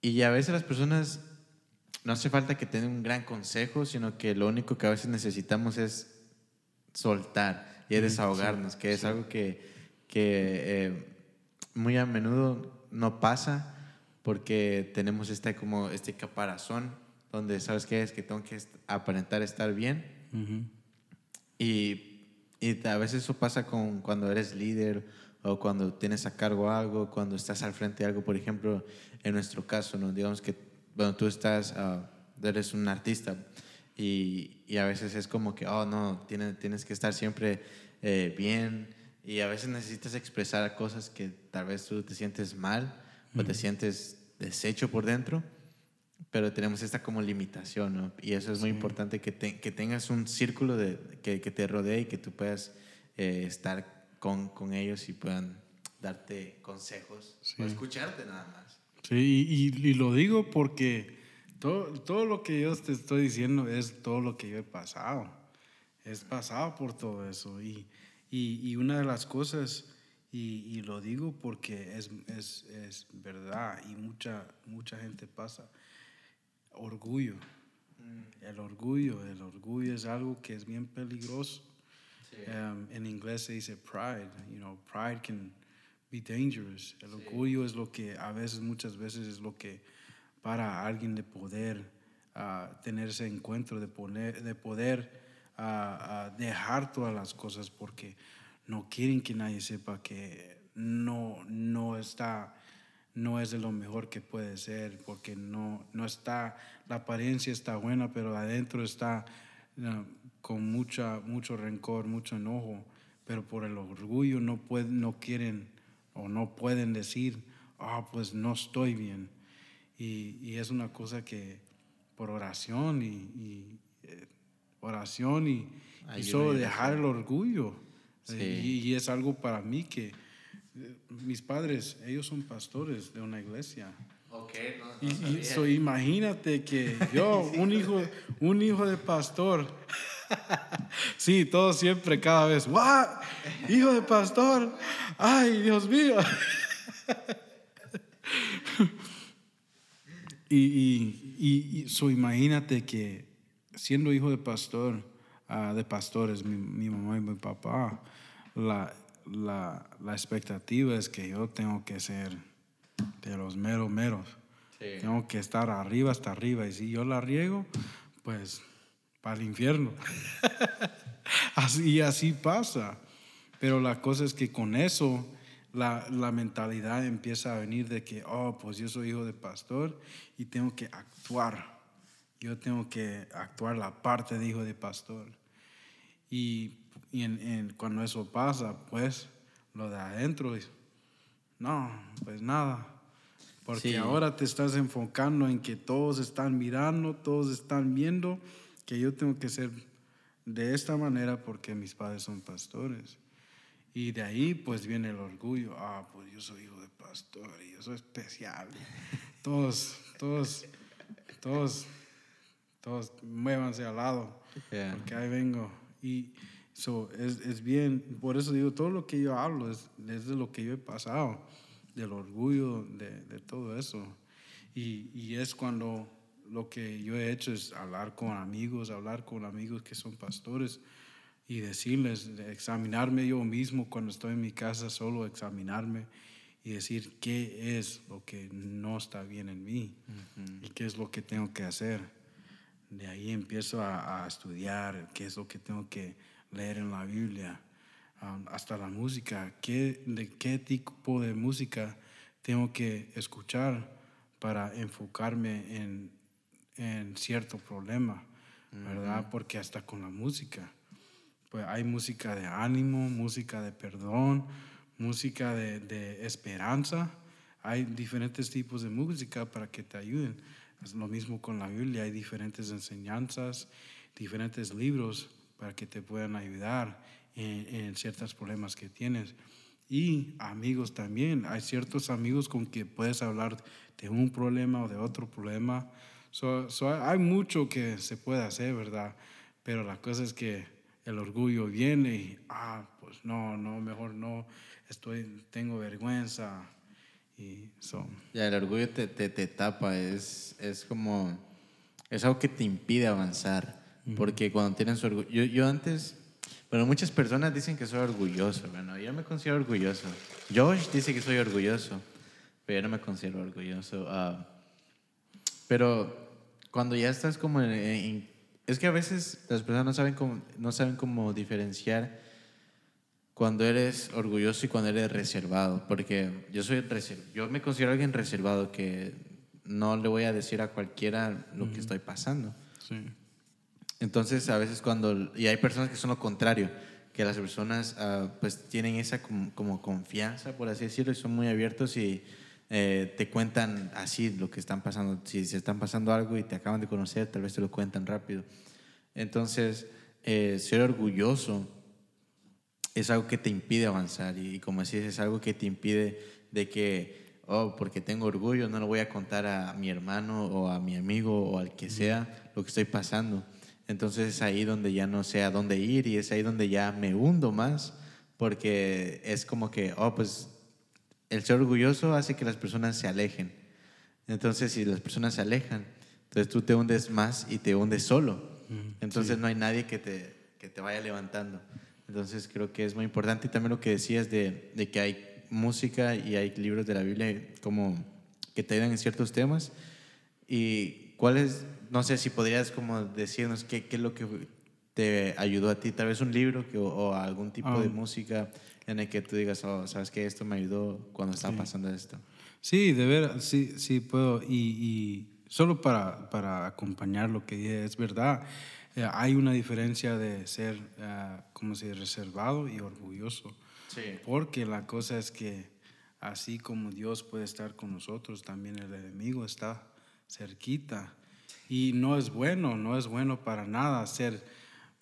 Y a veces las personas no hace falta que tengan un gran consejo, sino que lo único que a veces necesitamos es soltar y es desahogarnos, que es algo que, que eh, muy a menudo no pasa porque tenemos este, como este caparazón donde, ¿sabes qué? Es que tengo que aparentar estar bien. y, y, a veces eso pasa con cuando eres líder o cuando tienes a cargo algo, cuando estás al frente de algo, por ejemplo, en nuestro caso, ¿no? digamos que, bueno, tú estás, ah, eres un artista, y, y, a veces es como que, oh, no, tienes, tienes que estar siempre eh, bien y a veces necesitas expresar cosas que tal vez tú te sientes mal o te sientes deshecho por dentro, pero tenemos esta como limitación, ¿no? Y eso es muy importante, que, que, tengas un círculo de, que, que, te rodee y que tú puedas eh, estar con, con, ellos y puedan darte consejos o escucharte nada más. Sí, y, y lo digo porque todo, todo lo que yo te estoy diciendo es todo lo que yo he pasado. He pasado por todo eso. Y, y, y una de las cosas, y, y lo digo porque es, es, es, verdad y mucha, mucha gente pasa, orgullo. Mm. El orgullo, el orgullo es algo que es bien peligroso. Um, en inglés se dice pride. You know, pride can be dangerous. El orgullo es lo que a veces, muchas veces es lo que para a alguien de poder uh, tener ese encuentro, de, poner, de poder uh, dejar todas las cosas porque no quieren que nadie sepa que no, no está, no es de lo mejor que puede ser, porque no, no está, la apariencia está buena, pero adentro está con mucha, mucho rencor, mucho enojo, pero por el orgullo no, pueden, no quieren o no pueden decir, ah, pues no estoy bien. Y, y, es una cosa que por oración y, y eh, oración y, y solo dejar el orgullo. Eh, y, es algo para mí que eh, mis padres, ellos son pastores de una iglesia. Okay, no, y, imagínate que yo, un hijo, un hijo de pastor, sí, todo siempre, cada vez, ¡guau! Hijo de pastor, ¡ay, Dios mío! Y, y, y imagínate que siendo hijo de pastor, uh, de pastores, mi, mi, mamá y mi papá, la, la, la, expectativa es que yo tengo que ser de los meros meros. Tengo que estar arriba hasta arriba. Y si yo la riego, pues para el infierno. así, así pasa. Pero la cosa es que con eso la, la, mentalidad empieza a venir de que, oh, pues yo soy hijo de pastor y tengo que actuar. Yo tengo que actuar la parte de hijo de pastor. Y, y en, cuando eso pasa, pues lo de adentro, no, pues nada. Porque ahora te estás enfocando en que todos están mirando, todos están viendo que yo tengo que ser de esta manera porque mis padres son pastores. Y de ahí pues viene el orgullo. Ah, pues yo soy hijo de pastor y yo soy especial. todos, todos, todos, todos muévanse al lado. Porque ahí vengo. Y eso es, es, bien, por eso digo, todo lo que yo hablo es, es de lo que yo he pasado del orgullo, de, de todo eso. Y, y, es cuando lo que yo he hecho es hablar con amigos, hablar con amigos que son pastores y decirles, examinarme yo mismo cuando estoy en mi casa, solo examinarme y decir qué es lo que no está bien en mí y qué es lo que tengo que hacer. De ahí empiezo a, a, estudiar qué es lo que tengo que leer en la Biblia hasta la música, ¿qué, de qué tipo de música tengo que escuchar para enfocarme en, en cierto problema, ¿verdad? Porque hasta con la música, pues hay música de ánimo, música de perdón, música de, de esperanza, hay diferentes tipos de música para que te ayuden. Es lo mismo con la Biblia, hay diferentes enseñanzas, diferentes libros para que te puedan ayudar en, ciertos problemas que tienes. Y amigos también, hay ciertos amigos con que puedes hablar de un problema o de otro problema. Hay mucho que se puede hacer, ¿verdad? Pero la cosa es que el orgullo viene y, ah, pues no, no, mejor no, estoy, tengo vergüenza. Y so. Ya, el orgullo te, te, te, tapa, es, es como, es algo que te impide avanzar. Porque cuando tienes orgullo, yo, yo antes bueno, muchas personas dicen que soy orgulloso. Bueno, yo me considero orgulloso. Josh dice que soy orgulloso, pero yo no me considero orgulloso. Ah, pero cuando ya estás como en, Es que a veces las personas no saben cómo, no saben cómo diferenciar cuando eres orgulloso y cuando eres reservado. Porque yo soy. Yo me considero alguien reservado que no le voy a decir a cualquiera lo que estoy pasando. Sí. Entonces, a veces cuando, y hay personas que son lo contrario, que las personas ah, pues tienen esa como, confianza, por así decirlo, y son muy abiertos y eh, te cuentan así lo que están pasando. Si se están pasando algo y te acaban de conocer, tal vez te lo cuentan rápido. Entonces, eh, ser orgulloso es algo que te impide avanzar y, como decís, es algo que te impide de que, oh, porque tengo orgullo, no lo voy a contar a mi hermano o a mi amigo o al que sea lo que estoy pasando. Entonces es ahí donde ya no sé a dónde ir y es ahí donde ya me hundo más porque es como que, oh, pues el ser orgulloso hace que las personas se alejen. Entonces si las personas se alejan, entonces tú te hundes más y te hundes solo. Entonces no hay nadie que te, que te vaya levantando. Entonces creo que es muy importante y también lo que decías de, de que hay música y hay libros de la Biblia como que te ayudan en ciertos temas. ¿Y cuál es no sé si podrías como decirnos qué, qué, es lo que te ayudó a ti, tal vez un libro que, o, algún tipo de ah. música en el que tú digas, oh, sabes que esto me ayudó cuando estaba pasando esto. Sí, de ver, sí, sí puedo. Y, y solo para, para, acompañar lo que dije, es verdad, eh, hay una diferencia de ser, uh, como si reservado y orgulloso. Sí. Porque la cosa es que así como Dios puede estar con nosotros, también el enemigo está cerquita. Y no es bueno, no es bueno para nada ser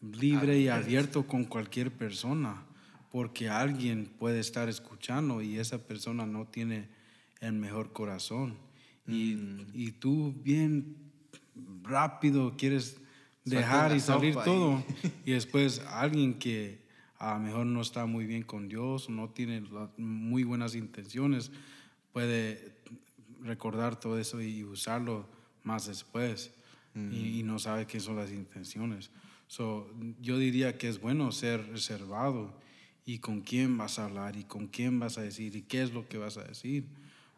libre y abierto con cualquier persona, porque alguien puede estar escuchando y esa persona no tiene el mejor corazón. Y, mm. y tú bien rápido quieres dejar y salir todo. Y después alguien que a lo mejor no está muy bien con Dios, no tiene muy buenas intenciones, puede recordar todo eso y usarlo más después y, no sabe qué son las intenciones. So, yo diría que es bueno ser reservado y con quién vas a hablar y con quién vas a decir y qué es lo que vas a decir.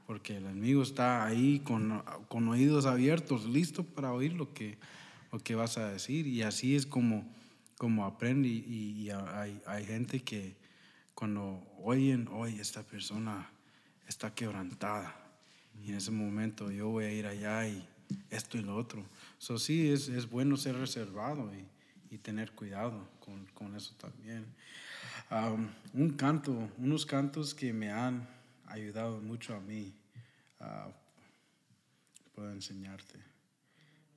Porque el enemigo está ahí con, con oídos abiertos, listo para oír lo que, lo que vas a decir. Y así es como, como aprende. Y, hay, hay, gente que cuando oyen, oye, esta persona está quebrantada. Y en ese momento yo voy a ir allá y esto y lo otro. So, sí, es, es bueno ser reservado y, y tener cuidado con, con eso también. Un canto, unos cantos que me han ayudado mucho a mí. Uh, puedo enseñarte.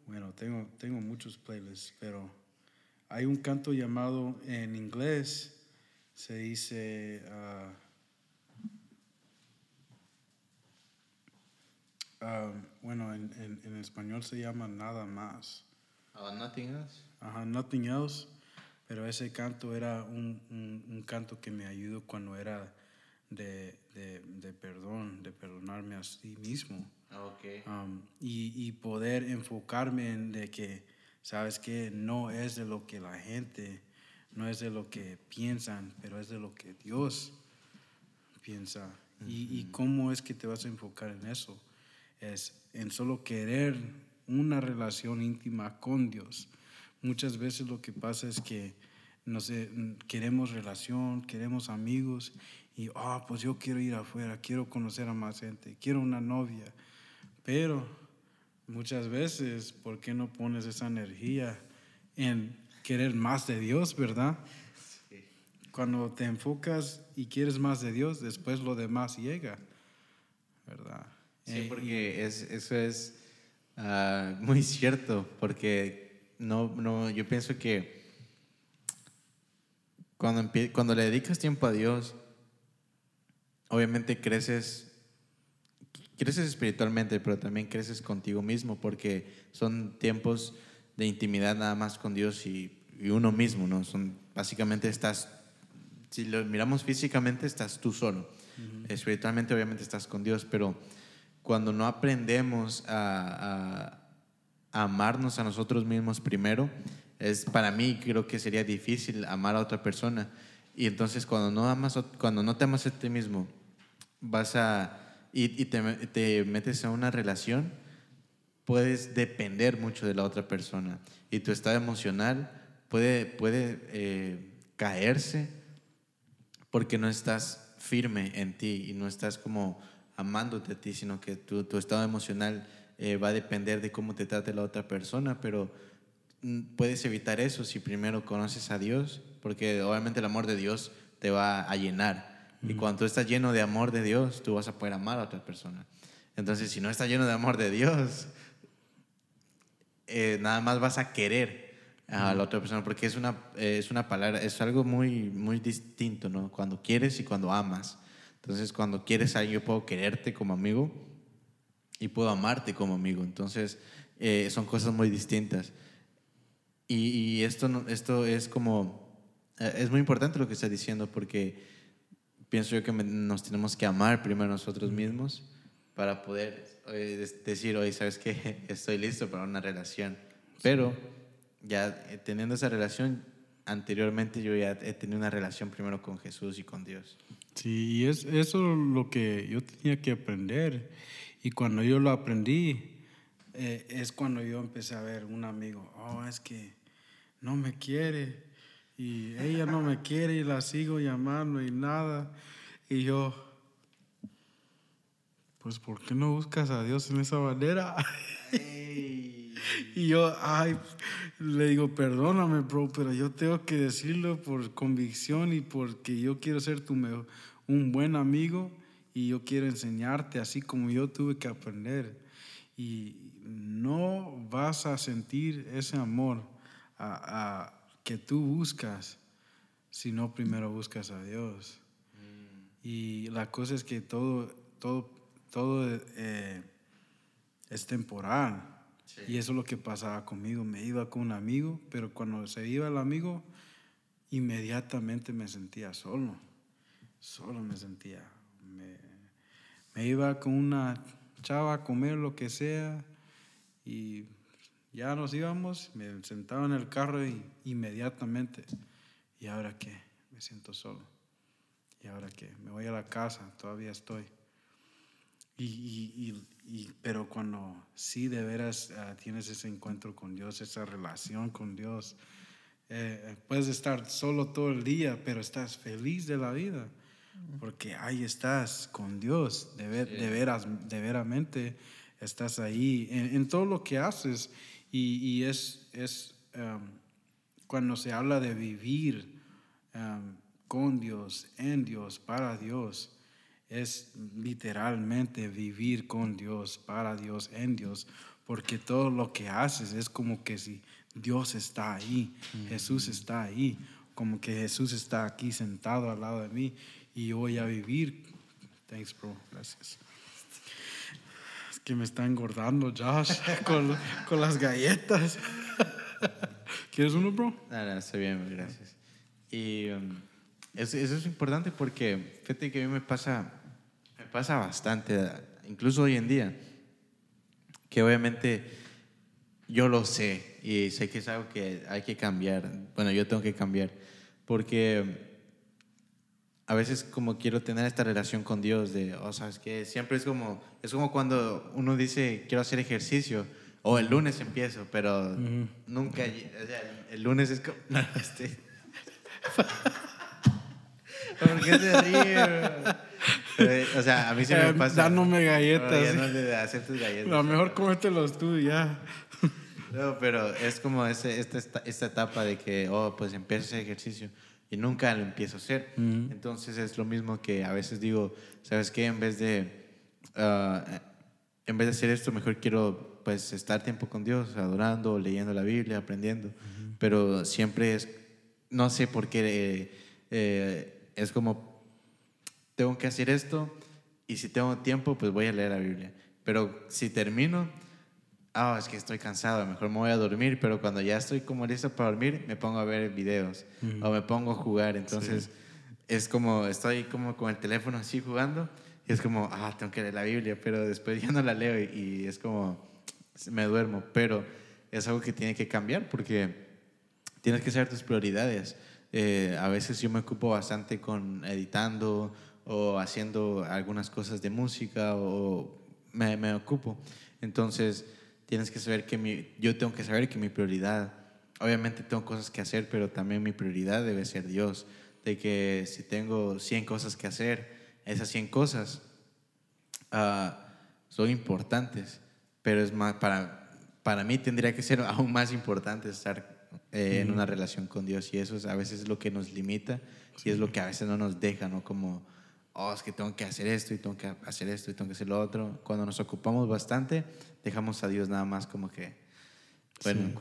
Bueno, tengo, tengo muchos playlists, pero hay un canto llamado en inglés, se dice... Uh, bueno, en, en, en, español se llama Nada Más. Uh, nothing Else. Ajá, Nothing Else. Pero ese canto era un, un, un canto que me ayudó cuando era de, de, de, perdón, de perdonarme a sí mismo. Okay. Um, y, y, poder enfocarme en de que, ¿sabes que No es de lo que la gente, no es de lo que piensan, pero es de lo que Dios piensa. y, y, cómo es que te vas a enfocar en eso? Es en solo querer una relación íntima con Dios. Muchas veces lo que pasa es que no sé, queremos relación, queremos amigos y, ah, pues yo quiero ir afuera, quiero conocer a más gente, quiero una novia. Pero muchas veces, ¿por qué no pones esa energía en querer más de Dios, verdad? Cuando te enfocas y quieres más de Dios, después lo demás llega, ¿verdad? Sí, porque es, eso es uh, muy cierto, porque no, no, yo pienso que cuando, cuando le dedicas tiempo a Dios, obviamente creces, creces espiritualmente, pero también creces contigo mismo, porque son tiempos de intimidad nada más con Dios y, uno mismo, ¿no? Son, básicamente estás, si lo miramos físicamente, estás tú solo. Espiritualmente, obviamente, estás con Dios, pero cuando no aprendemos a, a amarnos a nosotros mismos primero, es para mí creo que sería difícil amar a otra persona. Y entonces cuando no amas, cuando no te amas a ti mismo, vas a y, te, te, metes a una relación, puedes depender mucho de la otra persona y tu estado emocional puede, puede eh, caerse porque no estás firme en ti y no estás como amándote a ti, sino que tu, tu estado emocional eh, va a depender de cómo te trate la otra persona, pero mm, puedes evitar eso si primero conoces a Dios, porque obviamente el amor de Dios te va a llenar y cuando tú estás lleno de amor de Dios, tú vas a poder amar a otra persona. Entonces, si no estás lleno de amor de Dios, eh, nada más vas a querer a la otra persona, porque es una, es una palabra, es algo muy, muy distinto, ¿no? Cuando quieres y cuando amas. Entonces, cuando quieres a alguien, yo puedo quererte como amigo y puedo amarte como amigo. Entonces, eh, son cosas muy distintas. Y, y esto, esto es como, eh, es muy importante lo que estás diciendo, porque pienso yo que nos tenemos que amar primero nosotros mismos para poder eh, decir, hoy sabes que estoy listo para una relación. Pero ya eh, teniendo esa relación, anteriormente yo ya he tenido una relación primero con Jesús y con Dios. Sí, y es eso lo que yo tenía que aprender. Y cuando yo lo aprendí, eh, es cuando yo empecé a ver un amigo, oh, es que no me quiere y ella no me quiere y la sigo llamando y nada. Y yo, pues ¿por qué no buscas a Dios en esa manera? y yo, ay, le digo, perdóname, bro, pero yo tengo que decirlo por convicción y porque yo quiero ser tu un buen amigo y yo quiero enseñarte así como yo tuve que aprender. Y no vas a sentir ese amor a que tú buscas si no primero buscas a Dios. Mm. Y la cosa es que todo, todo, todo eh, es temporal. Y eso es lo que pasaba conmigo. Me iba con un amigo, pero cuando se iba el amigo, inmediatamente me sentía solo. Solo me sentía. Me, iba con una chava a comer lo que sea y ya nos íbamos, me sentaba en el carro y inmediatamente, ¿y ahora qué? Me siento solo. ¿Y ahora qué? Me voy a la casa, todavía estoy. y, y, pero cuando sí de veras ah, tienes ese encuentro con Dios, esa relación con Dios, eh, puedes estar solo todo el día, pero estás feliz de la vida, porque ahí estás con Dios, de, de veras, de veramente estás ahí en, todo lo que haces. Y, y es, es um, cuando se habla de vivir um, con Dios, en Dios, para Dios, es literalmente vivir con Dios, para Dios, en Dios, porque todo lo que haces es como que si Dios está ahí, Jesús está ahí, como que Jesús está aquí sentado al lado de mí y voy a vivir. Thanks, bro. Gracias. Es que me está engordando Josh con, con las galletas. ¿Quieres uno, bro? No, no, está bien, gracias. Y um, eso, eso, es importante porque fíjate que a mí me pasa pasa bastante, incluso hoy en día, que obviamente yo lo sé y sé que es algo que hay que cambiar. Bueno, yo tengo que cambiar porque a veces como quiero tener esta relación con Dios de, o sea, es que siempre es como, es como cuando uno dice quiero hacer ejercicio o el lunes empiezo, pero nunca, o sea, el lunes es como, este, ¿por qué se ríe? o sea, a mí se me eh, pasa. Dándome galletas. No, hacer tus galletas. Lo mejor cómetelos tú ya. No, pero es como ese, esta, esta etapa de que, oh, pues empiezo ese ejercicio y nunca lo empiezo a hacer. Entonces es lo mismo que a veces digo, ¿sabes qué? En vez de, ah, en vez de hacer esto, mejor quiero pues estar tiempo con Dios, adorando, leyendo la Biblia, aprendiendo. Pero siempre es, no sé por qué, eh, eh, es como tengo que hacer esto y si tengo tiempo, pues voy a leer la Biblia. Pero si termino, ah, es que estoy cansado, mejor me voy a dormir, pero cuando ya estoy como listo para dormir, me pongo a ver videos o me pongo a jugar. Entonces, es como, estoy como con el teléfono así jugando y es como, ah, tengo que leer la Biblia, pero después ya no la leo y, es como, me duermo. Pero es algo que tiene que cambiar porque tienes que saber tus prioridades. Eh, a veces yo me ocupo bastante con editando o haciendo algunas cosas de música o me, me ocupo. Entonces, tienes que saber que mi, yo tengo que saber que mi prioridad, obviamente tengo cosas que hacer, pero también mi prioridad debe ser Dios. De que si tengo 100 cosas que hacer, esas 100 cosas uh, son importantes, pero es más, para, para mí tendría que ser aún más importante estar eh, en una relación con Dios y eso es, a veces es lo que nos limita y es lo que a veces no nos deja, ¿no? Como oh, es que tengo que hacer esto y tengo que hacer esto y tengo que hacer lo otro. Cuando nos ocupamos bastante, dejamos a Dios nada más como que, bueno,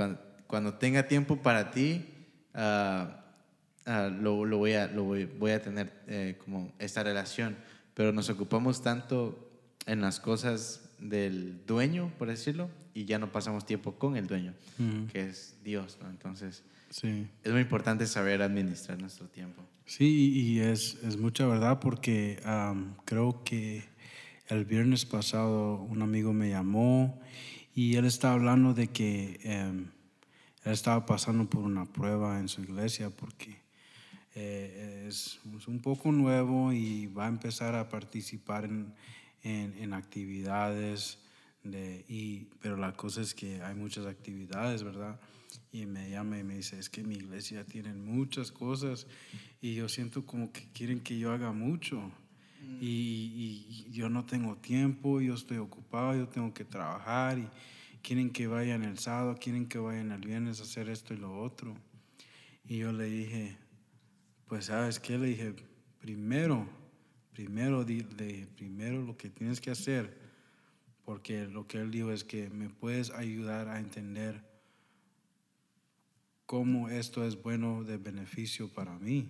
cuando, tenga tiempo para ti, ah, ah, lo, lo, voy a, lo voy, voy a tener eh, como esta relación. Pero nos ocupamos tanto en las cosas del dueño, por decirlo, y ya no pasamos tiempo con el dueño, que es Dios, ¿no? Entonces, sí. es muy importante saber administrar nuestro tiempo. Sí, y es, es mucha verdad porque creo que el viernes pasado un amigo me llamó y él estaba hablando de que em, él estaba pasando por una prueba en su iglesia porque eh, es, un poco nuevo y va a empezar a participar en, en, en actividades, de, y, pero la cosa es que hay muchas actividades, ¿verdad? Y me llama y me dice, es que mi iglesia tiene muchas cosas y yo siento como que quieren que yo haga mucho mm. y, y, yo no tengo tiempo, yo estoy ocupado, yo tengo que trabajar y quieren que vaya en el sábado, quieren que vaya en el viernes a hacer esto y lo otro. Y yo le dije, pues sabes qué, le dije, primero, primero, le primero lo que tienes que hacer, porque lo que él dijo es que me puedes ayudar a entender cómo esto es bueno de beneficio para mí,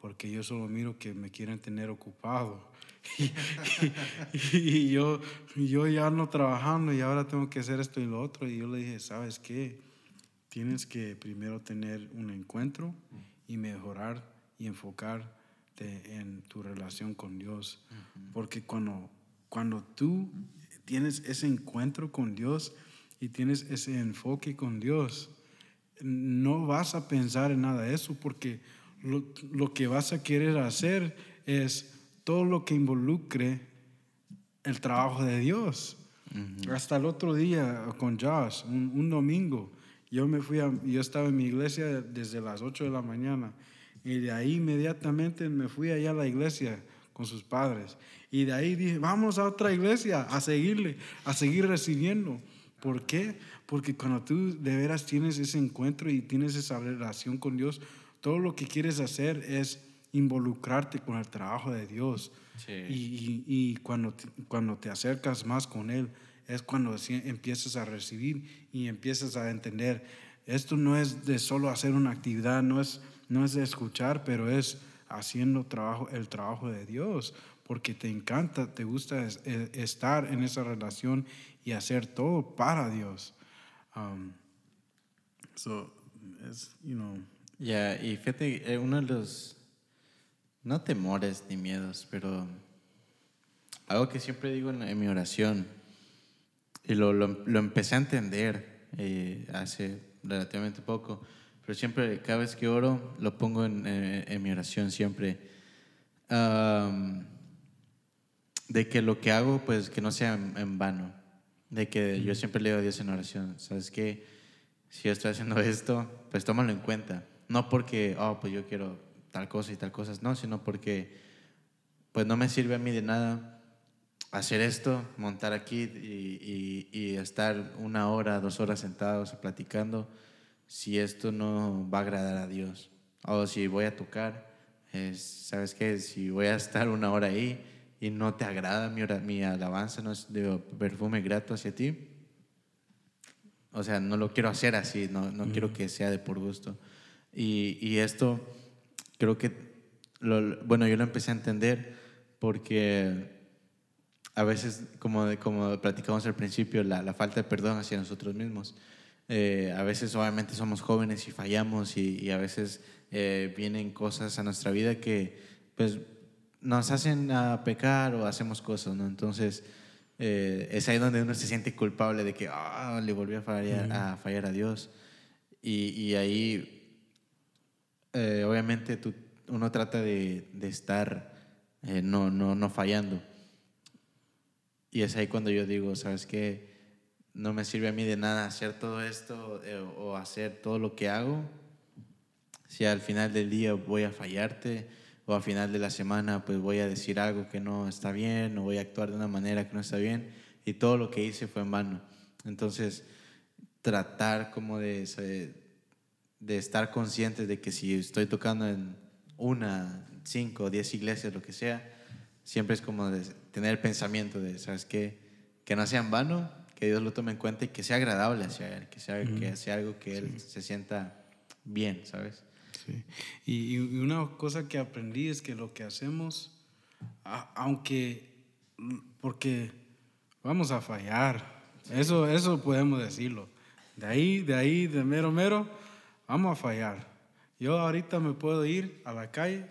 porque yo solo miro que me quieren tener ocupado. y, yo, yo ya no trabajando y ahora tengo que hacer esto y lo otro. Y yo le dije, ¿sabes qué? Tienes que primero tener un encuentro y mejorar y enfocarte en tu relación con Dios. Porque cuando, cuando tú tienes ese encuentro con Dios y tienes ese enfoque con Dios, no vas a pensar en nada de eso porque lo, que vas a querer hacer es todo lo que involucre el trabajo de Dios. Hasta el otro día con Josh, un, domingo, yo me fui a, yo estaba en mi iglesia desde las 8 de la mañana y de ahí inmediatamente me fui allá a la iglesia con sus padres. Y de ahí dije, vamos a otra iglesia a seguirle, a seguir recibiendo. ¿Por qué? Porque cuando tú de veras tienes ese encuentro y tienes esa relación con Dios, todo lo que quieres hacer es involucrarte con el trabajo de Dios. Y, y, cuando, te, cuando te acercas más con Él, es cuando empiezas a recibir y empiezas a entender, esto no es de solo hacer una actividad, no es, no es de escuchar, pero es haciendo trabajo, el trabajo de Dios, porque te encanta, te gusta e, estar en esa relación y hacer todo para Dios. Um, so, you know. Ya, y fíjate, eh, uno de los, no temores ni miedos, pero algo que siempre digo en, mi oración, y lo, lo, empecé a entender eh, hace relativamente poco, pero siempre, cada vez que oro, lo pongo en, en, mi oración siempre. de que lo que hago, pues que no sea en, vano. De que yo siempre le digo a Dios en oración, ¿sabes qué? Si yo estoy haciendo esto, pues tómalo en cuenta. No porque, oh, pues yo quiero tal cosa y tal cosa, no, sino porque, pues no me sirve a mí de nada hacer esto, montar aquí y, y, y estar una hora, dos horas sentados platicando si esto no va a agradar a Dios. O si voy a tocar, ¿sabes qué? Si voy a estar una hora ahí y no te agrada mi, mi alabanza, no es de perfume grato hacia ti, o sea, no lo quiero hacer así, no, no quiero que sea de por gusto. Y, y esto creo que, lo, bueno, yo lo empecé a entender porque a veces, como, como platicamos al principio, la, la falta de perdón hacia nosotros mismos. Eh, a veces obviamente somos jóvenes y fallamos y, a veces eh, vienen cosas a nuestra vida que pues nos hacen a pecar o hacemos cosas, ¿no? Entonces eh, es ahí donde uno se siente culpable de que ah, le volvió a fallar, a fallar a Dios y, y ahí obviamente tú, uno trata de, de estar no, no, no fallando y es ahí cuando yo digo, ¿sabes qué? no me sirve a mí de nada hacer todo esto eh, o hacer todo lo que hago si al final del día voy a fallarte o al final de la semana pues voy a decir algo que no está bien o voy a actuar de una manera que no está bien y todo lo que hice fue en vano. Entonces, tratar como de, de estar conscientes de que si estoy tocando en una, cinco, diez iglesias, lo que sea, siempre es como de tener el pensamiento de, ¿sabes qué? Que no sea en vano, que Dios lo tome en cuenta y que sea agradable hacia Él, que sea, que sea algo que Él se sienta bien, ¿sabes? Y, una cosa que aprendí es que lo que hacemos, aunque, porque vamos a fallar, eso, eso podemos decirlo. De ahí, de ahí, de mero, mero, vamos a fallar. Yo ahorita me puedo ir a la calle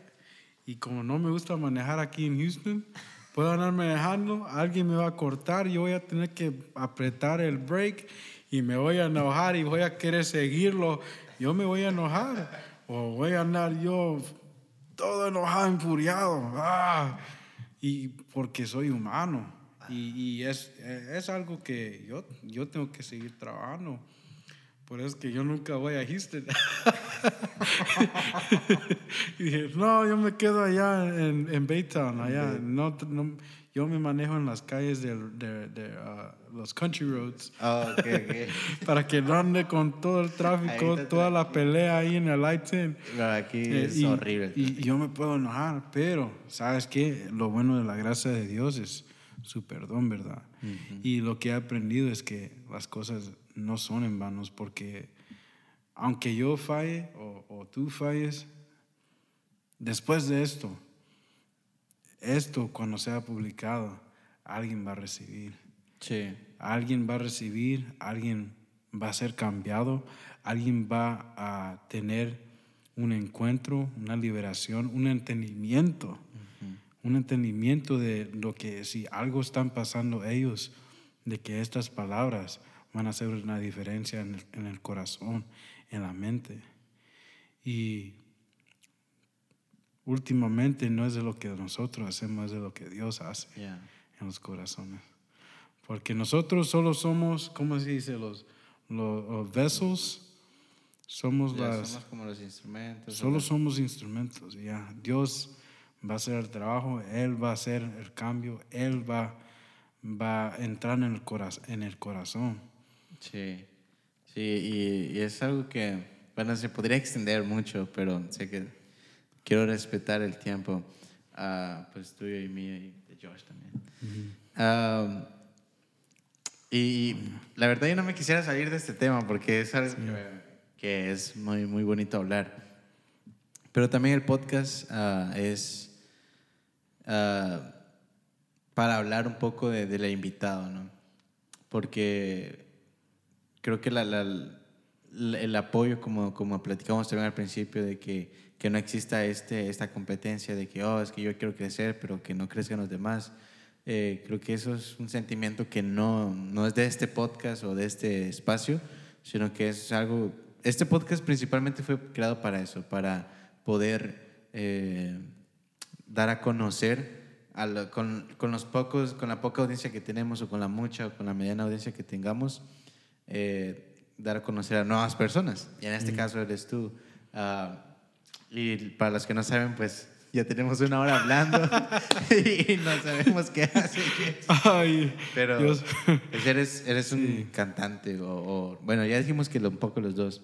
y como no me gusta manejar aquí en Houston, puedo andarme dejando, alguien me va a cortar, yo voy a tener que apretar el brake y me voy a enojar y voy a querer seguirlo, yo me voy a enojar o voy a andar yo todo enojado, enfuriado, ah, y porque soy humano y, y es, es, algo que yo, yo tengo que seguir trabajando. Por eso es que yo nunca voy a Houston. y dije, no, yo me quedo allá en, en Baytown, allá. No, no, yo me manejo en las calles de, de, de uh, los country roads. Oh, okay, okay. para que no ande con todo el tráfico, toda la pelea ahí en el light aquí eh, es horrible. Y, yo me puedo enojar, pero ¿sabes qué? Lo bueno de la gracia de Dios es su perdón, ¿verdad? Y lo que he aprendido es que las cosas no son en vanos porque aunque yo falle o, tú falles, después de esto, esto cuando sea publicado, alguien va a recibir. Sí. Alguien va a recibir, alguien va a ser cambiado, alguien va a tener un encuentro, una liberación, un entendimiento, un entendimiento de lo que si algo están pasando ellos, de que estas palabras van a hacer una diferencia en el, corazón, en la mente. Y últimamente no es de lo que nosotros hacemos, es de lo que Dios hace en en los corazones. Porque nosotros solo somos, ¿cómo se dice? Los, los, vessels. Somos las. Somos como los instrumentos. Solo somos instrumentos, ya. Dios va a hacer el trabajo, Él va a hacer el cambio, Él va, va a entrar en el, corazón, en el corazón. Sí, sí, y, es algo que, bueno, se podría extender mucho, pero sé que quiero respetar el tiempo, uh, pues tuyo y mío y de Josh también. y la verdad yo no me quisiera salir de este tema porque es algo que, es muy, muy bonito hablar. Pero también el podcast uh, es para hablar un poco de, de la invitado, ¿no? Porque creo que la, el apoyo, como, como platicamos también al principio, de que, que, no exista este, esta competencia de que, oh, es que yo quiero crecer, pero que no crezcan los demás. Eh, creo que eso es un sentimiento que no, no es de este podcast o de este espacio, sino que es algo... Este podcast principalmente fue creado para eso, para poder eh, dar a conocer con, con, los pocos, con la poca audiencia que tenemos o con la mucha o con la mediana audiencia que tengamos, eh, dar a conocer a nuevas personas. Y en este caso eres tú. Ah, y para los que no saben, pues ya tenemos una hora hablando y no sabemos qué hace. Ay, Pero pues eres, eres un cantante o, bueno, ya dijimos que un poco los dos.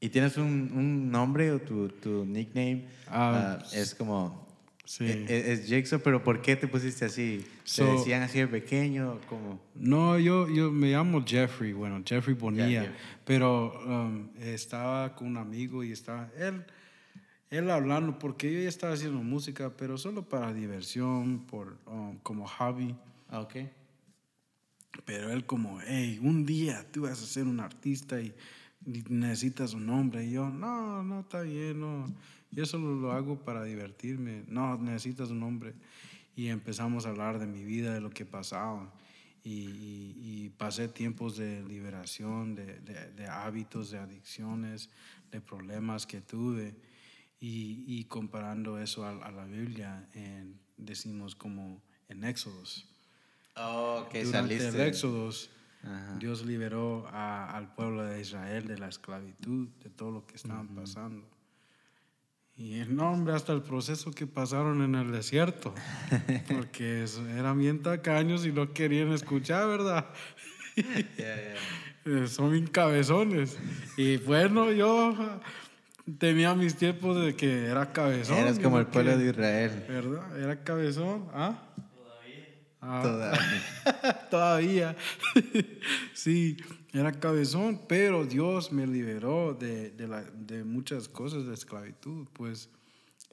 ¿Y tienes un, un nombre o tu, tu nickname? Ah, ah, es como Sí. E, e, es, Jigsaw, pero ¿por qué te pusiste así? ¿Te decían así de pequeño? ¿Cómo? No, yo, yo me llamo Jeffrey, bueno, Jeffrey Bonilla, pero um, estaba con un amigo y estaba él, él hablando, porque yo ya estaba haciendo música, pero solo para diversión, por, um, como hobby. Ah, ok. Pero él como, hey, un día tú vas a ser un artista y necesitas un nombre. Y yo, no, no, está bien, no yo solo lo hago para divertirme. No, necesitas un hombre. Y empezamos a hablar de mi vida, de lo que pasaba. Y, pasé tiempos de liberación, de, de, hábitos, de adicciones, de problemas que tuve. Y, comparando eso a, la Biblia, decimos como en Éxodos. Oh, que Durante el Éxodos, Dios liberó al pueblo de Israel de la esclavitud, de todo lo que estaban pasando. Y el nombre, hasta el proceso que pasaron en el desierto, porque eran bien tacaños y no querían escuchar, ¿verdad? Eh, son bien cabezones. Y bueno, yo tenía mis tiempos de que era cabezón. Eras como el pueblo de Israel. ¿Verdad? Era cabezón. ¿Ah? Todavía. Todavía. Todavía. sí. Era cabezón, pero Dios me liberó de, de, la, de muchas cosas de esclavitud. Pues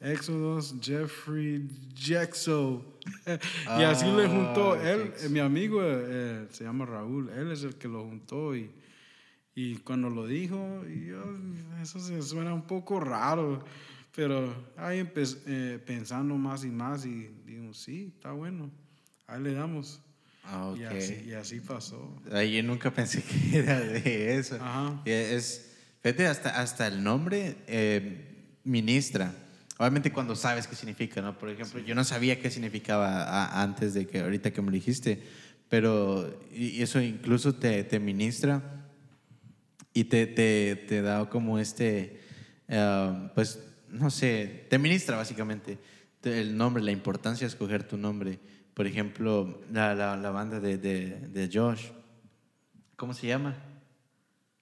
Éxodos, Jeffrey Jackson. y así le juntó ah, él, eh, mi amigo eh, se llama Raúl, él es el que lo juntó y, y cuando lo dijo, yo, eso se suena un poco raro, pero ahí eh, pensando más y más y digo, sí, está bueno, ahí le damos. Ah, y, así, pasó. yo nunca pensé que era de eso. Es, fíjate, hasta, hasta el nombre eh, ministra. Obviamente cuando sabes qué significa, ¿no? Por ejemplo, yo no sabía qué significaba antes de que ahorita que me lo dijiste, pero y eso incluso te, te ministra y te, te, te, da como este, eh, pues, no sé, te ministra básicamente el nombre, la importancia de escoger tu nombre. Por ejemplo, la, la, la banda de, de, de, Josh, ¿cómo se llama?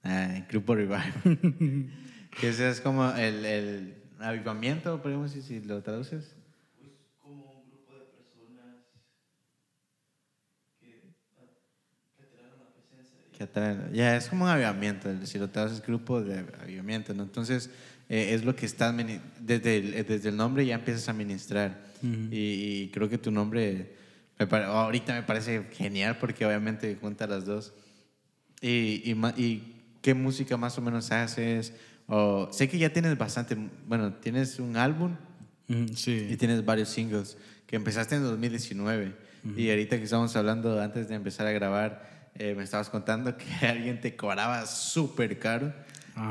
Ah, Grupo Revival. que ese es como el, el avivamiento, podemos decir, si lo traduces. Ya, es como un avivamiento, si lo traduces, grupo de avivamiento, ¿no? Entonces, eh, es lo que estás, desde el, desde el nombre ya empiezas a ministrar. y, y, creo que tu nombre ahorita me parece genial porque obviamente junta las dos. Y, y, y, qué música más o menos haces? O, sé que ya tienes bastante, bueno, tienes un álbum sí. y tienes varios singles que empezaste en 2019. Y ahorita que estamos hablando antes de empezar a grabar, eh, me estabas contando que alguien te cobraba súper caro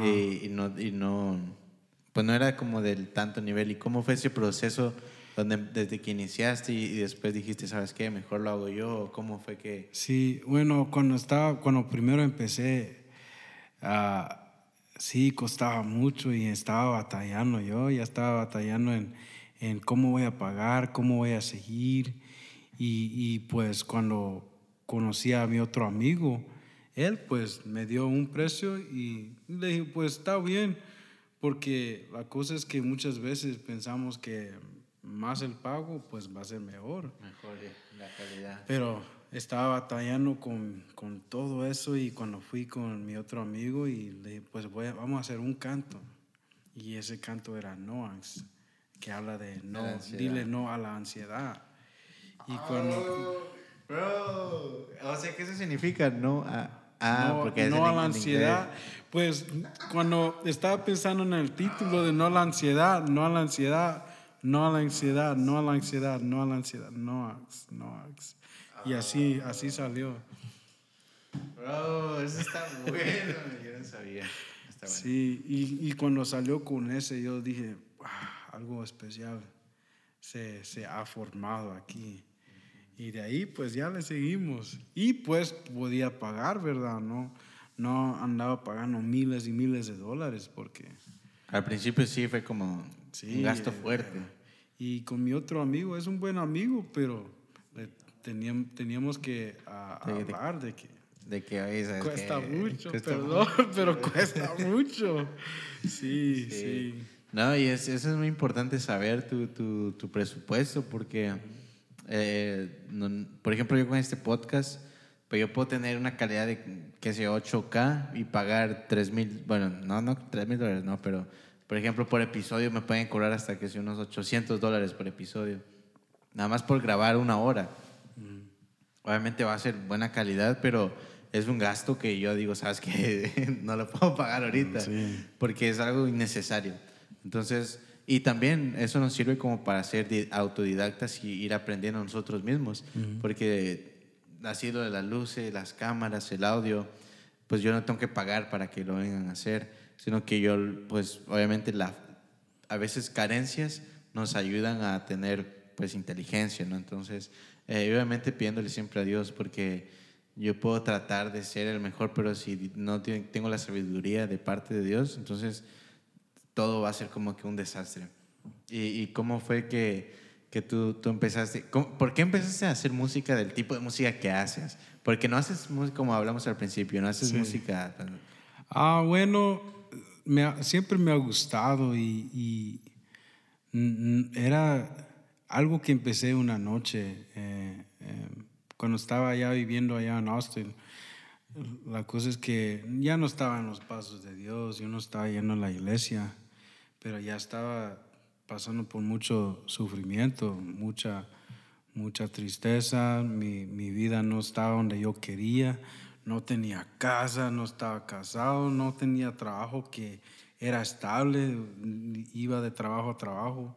y, y, no, y no, pues no era como del tanto nivel. ¿Y cómo fue ese proceso donde, desde que iniciaste y, después dijiste, ¿sabes qué? Mejor lo hago yo. ¿Cómo fue que...? Sí, bueno, cuando estaba, cuando primero empecé, uh, sí, costaba mucho y estaba batallando yo, ya estaba batallando en, en cómo voy a pagar, cómo voy a seguir. Y, y pues cuando conocí a mi otro amigo, él pues me dio un precio y le dije, pues está bien, porque la cosa es que muchas veces pensamos que más el pago pues va a ser mejor. Mejor la calidad. Pero estaba batallando con, con todo eso y cuando fui con mi otro amigo y le dije, pues voy vamos a hacer un canto. Y ese canto era Noax, que habla de no, dile no a la ansiedad. Y cuando... Oh, bro, o sea, ¿qué eso significa no a Ah, no, porque no a la ansiedad. Pues cuando estaba pensando en el título de no a la ansiedad, no a la ansiedad, no a la ansiedad, no a la ansiedad, no a la ansiedad, no no Y así, así salió. Bro, eso está bueno, yo no sabía. Sí, y, y, cuando salió con ese, yo dije, ah, algo especial se, se ha formado aquí. Y de ahí pues ya le seguimos. Y pues podía pagar, ¿verdad? No, no andaba pagando miles y miles de dólares porque... Al principio sí fue como un gasto fuerte. Y con mi otro amigo, es un buen amigo, pero teníamos, teníamos que hablar de, que... De que Cuesta mucho, perdón, pero cuesta mucho. Sí, sí, No, y eso es muy importante saber tu, tu, tu presupuesto porque eh, por ejemplo, yo con este podcast, pues yo puedo tener una calidad de, que sea 8K y pagar 3 mil, bueno, no, no 3 mil dólares, no, pero por ejemplo, por episodio me pueden cobrar hasta que sea unos 800 dólares por episodio. Nada más por grabar una hora. Obviamente va a ser buena calidad, pero es un gasto que yo digo, sabes que no lo puedo pagar ahorita, porque es algo innecesario. Entonces, y también eso nos sirve como para ser autodidactas y ir aprendiendo nosotros mismos, porque así lo de las luces, las cámaras, el audio, pues yo no tengo que pagar para que lo vengan a hacer, sino que yo, pues obviamente la, a veces carencias nos ayudan a tener pues inteligencia, ¿no? Entonces, eh, obviamente pidiéndole siempre a Dios porque yo puedo tratar de ser el mejor, pero si no tengo la sabiduría de parte de Dios, entonces todo va a ser como que un desastre. ¿Y, cómo fue que, que tú, tú, empezaste? ¿Por qué empezaste a hacer música del tipo de música que haces? Porque no haces música como hablamos al principio, no haces música... Ah, bueno, me siempre me ha gustado y, era algo que empecé una noche eh, eh, cuando estaba ya viviendo allá en Austin. La cosa es que ya no estaba en los pasos de Dios, yo no estaba yendo a la iglesia pero ya estaba pasando por mucho sufrimiento, mucha, mucha tristeza, mi, mi, vida no estaba donde yo quería, no tenía casa, no estaba casado, no tenía trabajo que era estable, iba de trabajo a trabajo.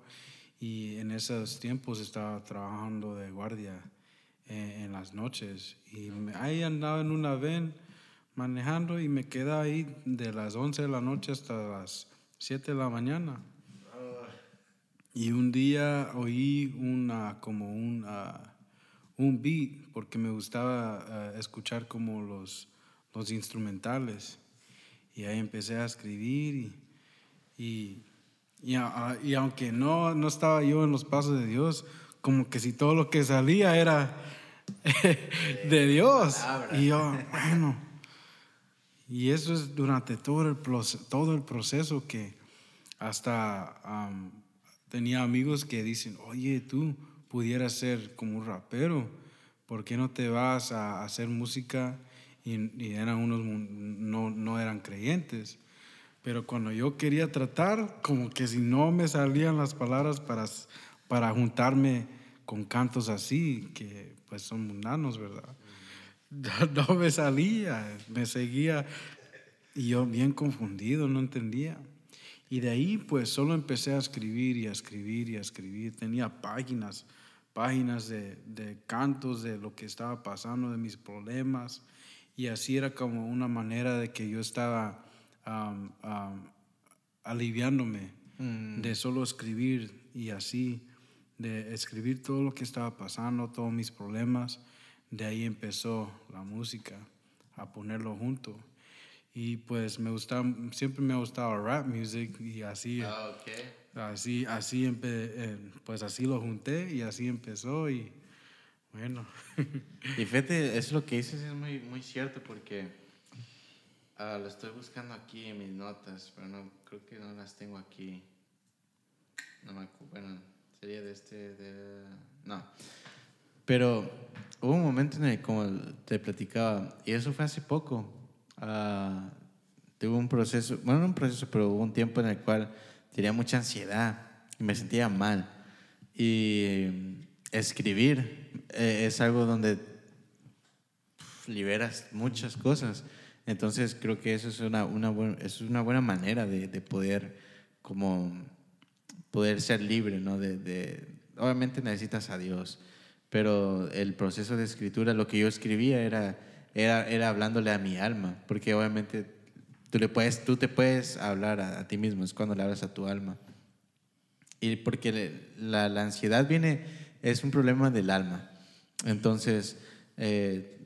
Y en esos tiempos estaba trabajando de guardia eh, en, las noches. Y ahí andaba en una ven manejando y me quedaba ahí de las 11 de la noche hasta las 7 de la mañana. Y un día oí una, como un, un beat, porque me gustaba eh, escuchar como los, los instrumentales. Y ahí empecé a escribir y, y, y, aunque no, no estaba yo en los pasos de Dios, como que si todo lo que salía era de Dios. Y yo, bueno y eso es durante todo el, todo el proceso que hasta tenía amigos que dicen, oye, tú pudieras ser como un rapero, ¿por qué no te vas a hacer música? Y, eran unos, no, no eran creyentes. Pero cuando yo quería tratar, como que si no me salían las palabras para, para juntarme con cantos así, que pues son mundanos, ¿verdad? no me salía, me seguía y yo bien confundido, no entendía. Y de ahí pues solo empecé a escribir y a escribir y a escribir. Tenía páginas, páginas de, de cantos de lo que estaba pasando, de mis problemas. Y así era como una manera de que yo estaba aliviándome mm. de solo escribir y así de escribir todo lo que estaba pasando, todos mis problemas. De ahí empezó la música, a ponerlo junto. Y pues me gusta, siempre me ha gustado rap music y así, Ah, ok. Así, así, empe- eh, pues así lo junté y así empezó y bueno. Y fíjate, eso lo que dices es muy, muy cierto porque ah, lo estoy buscando aquí en mis notas, pero no, creo que no las tengo aquí. No me acu- bueno, sería de este, de... No. Pero hubo un momento en el como te platicaba, y eso fue hace poco, ah, tuve un proceso, bueno, no un proceso, pero hubo un tiempo en el cual tenía mucha ansiedad y me sentía mal. Y eh, escribir eh, es algo donde liberas muchas cosas. Entonces creo que eso es una, una, buen- es una buena manera de, de poder como poder ser libre, ¿no? De- obviamente necesitas a Dios, pero el proceso de escritura, lo que yo escribía era, era, era hablándole a mi alma, porque obviamente tú, le puedes, tú te puedes hablar a, ti mismo, es cuando le hablas a tu alma. Y porque la, ansiedad viene, es un problema del alma. Entonces, eh,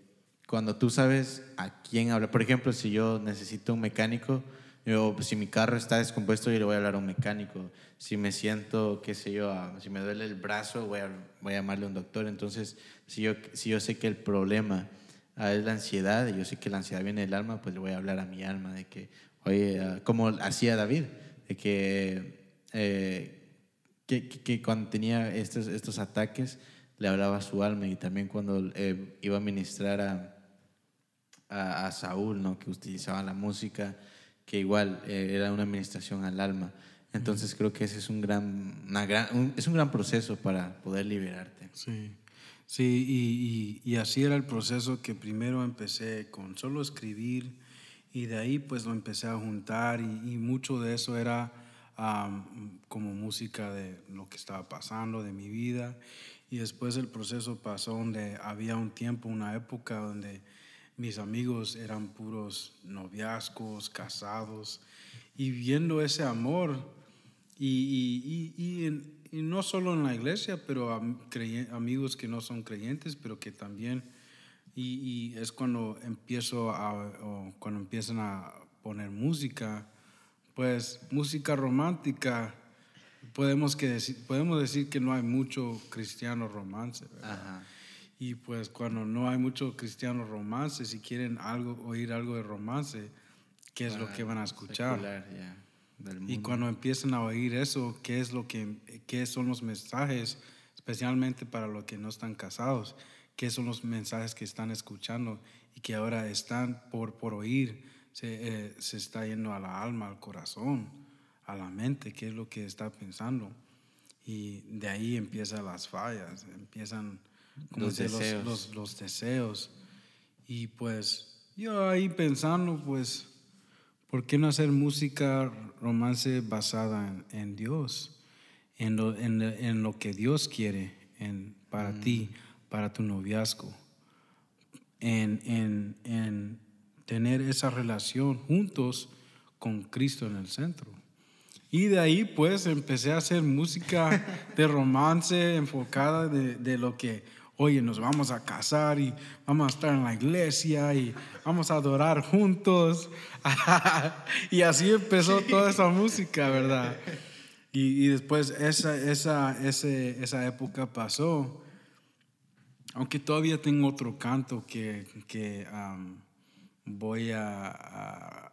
cuando tú sabes a quién hablar, por ejemplo, si yo necesito un mecánico, yo, si mi carro está descompuesto, yo le voy a hablar a un mecánico. Si me siento, qué sé yo, si me duele el brazo, voy a, voy a llamarle a un doctor. Entonces, si yo, si yo sé que el problema ah, es la ansiedad, y yo sé que la ansiedad viene del alma, pues le voy a hablar a mi alma de que, oye, ah, como hacía David, de que, eh, que, que- que cuando tenía estos, estos ataques, le hablaba a su alma y también cuando eh, iba a ministrar a, a, a Saúl, ¿no? que utilizaba la música, que igual eh, era una administración al alma. Entonces creo que ese es un gran, una gran, un- es un gran proceso para poder liberarte. Sí, sí y, y- así era el proceso que primero empecé con solo escribir y de ahí pues lo empecé a juntar y, mucho de eso era como música de lo que estaba pasando, de mi vida. Y después el proceso pasó donde había un tiempo, una época donde mis amigos eran puros noviazgos, casados, y viendo ese amor, y- y en- y no solo en la iglesia, pero amigos que no son creyentes, pero que también, y, y es cuando empiezo a, o cuando empiezan a poner música, pues música romántica, podemos, que decir, podemos decir que no hay mucho cristiano romance, ¿verdad? Ajá. Y pues cuando no hay mucho cristiano romance, si quieren algo, oír algo de romance, ¿qué es lo que van a escuchar? Secular, ya, del Y mundo. cuando empiezan a oír eso, ¿qué es lo que qué son los mensajes, especialmente para los que no están casados? ¿Qué son los mensajes que están escuchando y que ahora están por, por oír? Se, eh, se está yendo a la alma, al corazón, a la mente, qué es lo que está pensando. Y de ahí empiezan las fallas, empiezan como Los dice, los, deseos. los- los deseos. Y pues yo ahí pensando, pues, ¿por qué no hacer música romance basada en, en Dios? En lo, en, en lo que Dios quiere en, para ti, para tu noviazgo. En, en, en tener esa relación juntos con Cristo en el centro. Y de ahí pues empecé a hacer música de romance enfocada de, de lo que, oye, nos vamos a casar y vamos a estar en la iglesia y vamos a adorar juntos. y así empezó toda esa música, ¿verdad? Y, y después esa, esa, ese, esa época pasó. Aunque todavía tengo otro canto que, que um, voy a, a,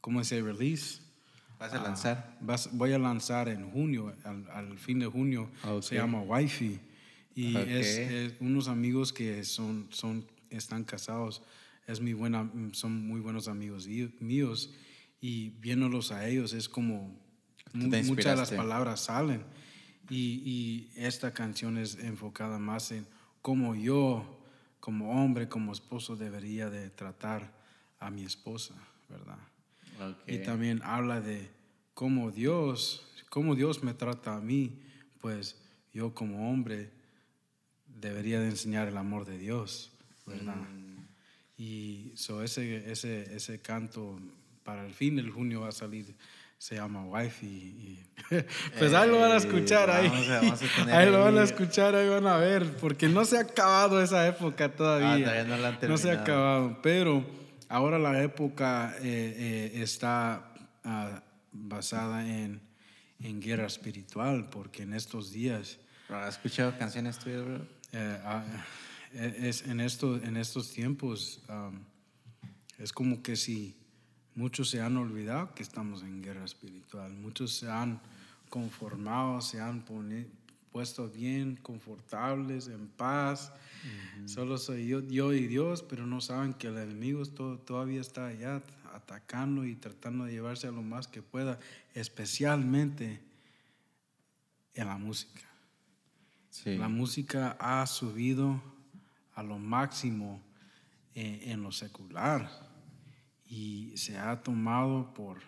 ¿cómo se? Release. ¿Vas a lanzar? Vas- voy a lanzar en junio, al, al fin de junio, Ok. se llama Wifi. Y Ok. es, es unos amigos que son, son, están casados, es mi buena, son muy buenos amigos míos. Y viéndolos a ellos es como muchas de las palabras salen. Y, y esta canción es enfocada más en cómo yo, como hombre, como esposo, debería de tratar a mi esposa, ¿verdad? Ok. Y también habla de cómo Dios, cómo Dios me trata a mí, pues yo como hombre debería de enseñar el amor de Dios, ¿verdad? Y so ese, ese, ese canto para el fin del junio va a salir se llama Wife y, pues ahí lo van a escuchar ahí. Vamos a- vamos a ahí lo van a escuchar, ahí van a ver, porque no se ha acabado esa época todavía. Ah, todavía no la han se ha acabado, pero ahora la época eh, eh, está ah, basada en, en guerra espiritual, porque en estos días ¿Has escuchado canciones tuyas, bro? Eh, ah, eh, es, en, esto, en estos tiempos es como que si muchos se han olvidado que estamos en guerra espiritual, muchos se han conformado, se han pone- puesto bien, confortables, en paz. Solo soy yo, yo y Dios, pero no saben que el enemigo to- todavía está allá atacando y tratando de llevarse a lo más que pueda, especialmente en la música. Sí. La música ha subido a lo máximo eh, en lo secular y se ha tomado por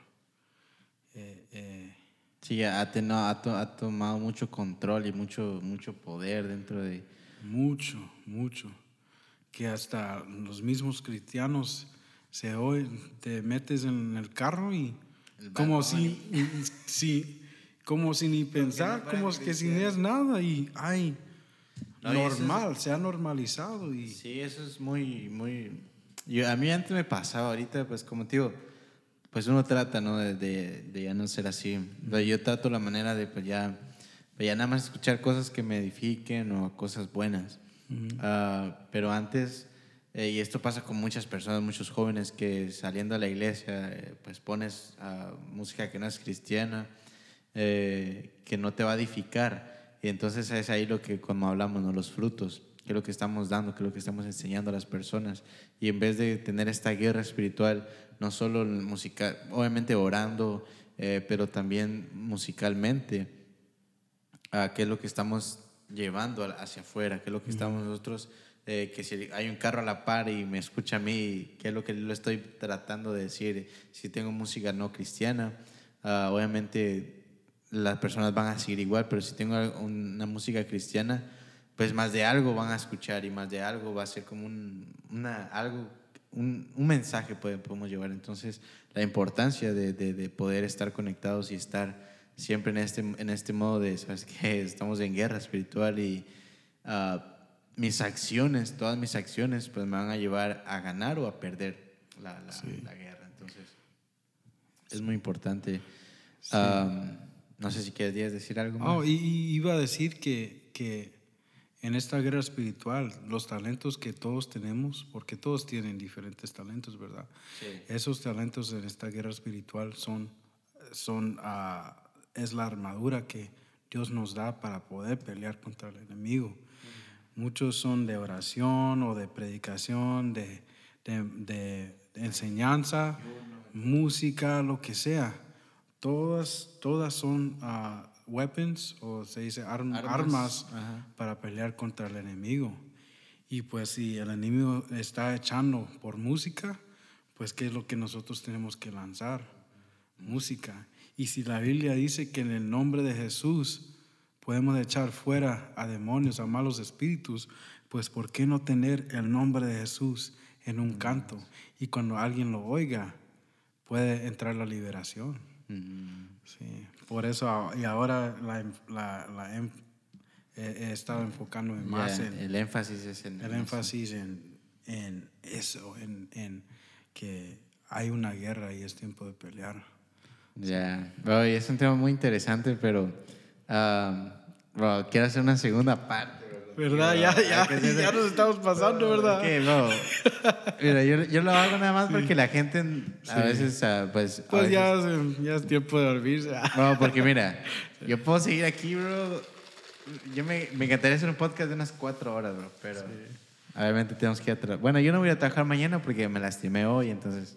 eh, eh, Sí, ha, teno- ha to- ha tomado mucho control y mucho, mucho poder dentro de... mucho, mucho, que hasta los mismos cristianos se oyen, te metes en el carro y El como si, si, como si ni pensar, fueran como que si no cristianos. es nada y ay, No, eso es- normal, se ha normalizado y Sí, eso es muy, muy... Yo, a mí antes me pasaba, ahorita pues como te digo, pues uno trata, ¿no? De, de- de ya no ser así. Pero yo trato la manera de pues ya, pues ya nada más escuchar cosas que me edifiquen o cosas buenas. Ah, pero antes, eh, y esto pasa con muchas personas, muchos jóvenes que saliendo a la iglesia, eh, pues pones ah, música que no es cristiana, eh, que no te va a edificar. Y entonces es ahí lo que, como hablamos, ¿no? los frutos, que es lo que estamos dando, que es lo que estamos enseñando a las personas. Y en vez de tener esta guerra espiritual, no solo musical, obviamente orando, eh, pero también musicalmente, a qué es lo que estamos llevando hacia afuera, qué es lo que estamos nosotros, eh, que si hay un carro a la par y me escucha a mí, qué es lo que lo estoy tratando de decir, si tengo música no cristiana, ah, obviamente las personas van a seguir igual, pero si tengo una música cristiana, pues más de algo van a escuchar y más de algo va a ser como un, una, algo, un, un mensaje puede- podemos llevar. Entonces, la importancia de, de- de poder estar conectados y estar siempre en este, en este modo de, ¿sabes qué? Estamos en guerra espiritual y ah, mis acciones, todas mis acciones, pues me van a llevar a ganar o a perder la, la- la guerra. Entonces, es muy importante. Am, no sé si quieres decir algo más. Oh, y, iba a decir que, que en esta guerra espiritual, los talentos que todos tenemos, porque todos tienen diferentes talentos, ¿verdad? Sí. Esos talentos en esta guerra espiritual son, son ah, es la armadura que Dios nos da para poder pelear contra el enemigo. Muchos son de oración o de predicación, de, de- de enseñanza, música, lo que sea. Todas, todas son ah, weapons o se dice arm- Armas. armas, para pelear contra el enemigo. Y pues si el enemigo está echando por música, pues ¿qué es lo que nosotros tenemos que lanzar? Música. Y si la Biblia dice que en el nombre de Jesús podemos echar fuera a demonios, a malos espíritus, pues ¿por qué no tener el nombre de Jesús en un canto? Y cuando alguien lo oiga, puede entrar la liberación. Mm. Sí, por eso, a- y ahora la, em- la- la em- he, he estado enfocándome más en el énfasis es en el énfasis en, en eso, en, en que hay una guerra y es tiempo de pelear. Ya, Bueno, y es un tema muy interesante, pero ah, bueno, quiero hacer una segunda parte. ¿Verdad? Ya, ya, hacer- ya nos estamos pasando, ¿verdad? Ok, bro. Mira, yo, yo lo hago nada más porque la gente a Sí. veces, ah, pues... a Pues veces- ya, ya es tiempo de dormirse. No, porque mira, yo puedo seguir aquí, bro. Yo me, me encantaría hacer un podcast de unas cuatro horas, bro, pero obviamente tenemos que ir a Bueno, yo no voy a trabajar mañana porque me lastimé hoy, entonces...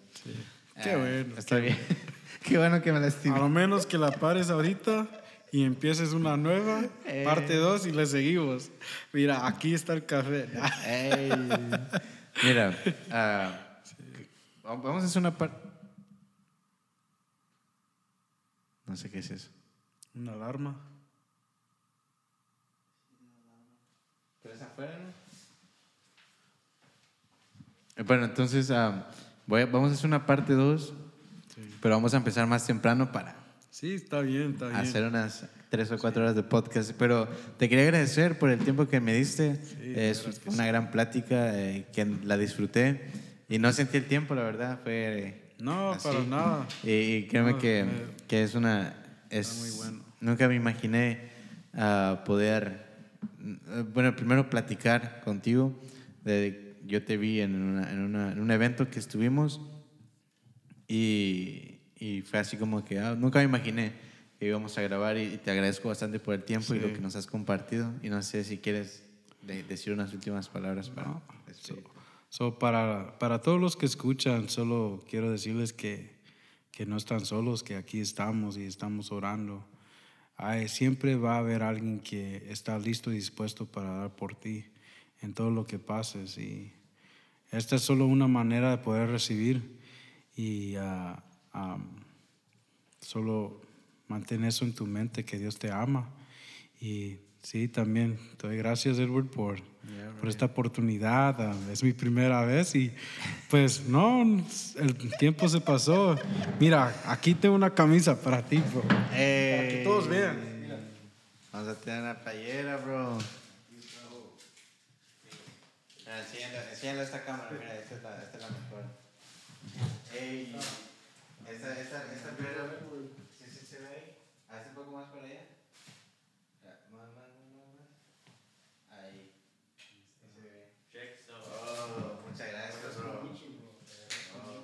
Qué ah, bueno, Está bien. qué bueno que me A lastimé. lo menos que la pares ahorita y empieces una nueva, Eh. parte 2 y le seguimos. Mira, aquí está el café. Ey. Mira, ah, vamos a hacer una parte... No sé qué es eso. Una alarma. ¿Pero es afuera, no? Bueno, entonces ah, voy a- vamos a hacer una parte 2, pero vamos a empezar más temprano para, Sí, está bien, está bien. Hacer unas tres o cuatro horas de podcast. Pero te quería agradecer por el tiempo que me diste. es una gran plática eh, que la disfruté. Y no sentí el tiempo, la verdad. Fue. No, para nada. Y, créeme que, que, es una. Es, muy bueno. Nunca me imaginé uh, poder. Bueno, primero platicar contigo. De, yo te vi en, una, en, una, en un evento que estuvimos. Y, y fue así como que ah, nunca me imaginé que íbamos a grabar y, te agradezco bastante por el tiempo y lo que nos has compartido. Y no sé si quieres decir unas últimas palabras para... So, para, para todos los que escuchan, solo quiero decirles que, que no están solos, que aquí estamos y estamos orando. siempre va a haber alguien que está listo y dispuesto para dar por ti en todo lo que pases. Y esta es solo una manera de poder recibir. Y uh, solo mantén eso en tu mente, que Dios te ama. Y sí, también te doy gracias, Edward, por, por esta oportunidad. es mi primera vez y pues no, el tiempo se pasó. Mira, aquí tengo una camisa para ti, bro. para que todos vean. Vamos a tener una playera, bro. Enséñale esta cámara, mira, esta es la, esta es la mejor. Hey. Esta, esta, esta pero, ¿sí, sí se ve ahí? Haz un poco más para allá. Más, más, más, más. Ahí. Se ve. Oh, muchas gracias, bro. Oh,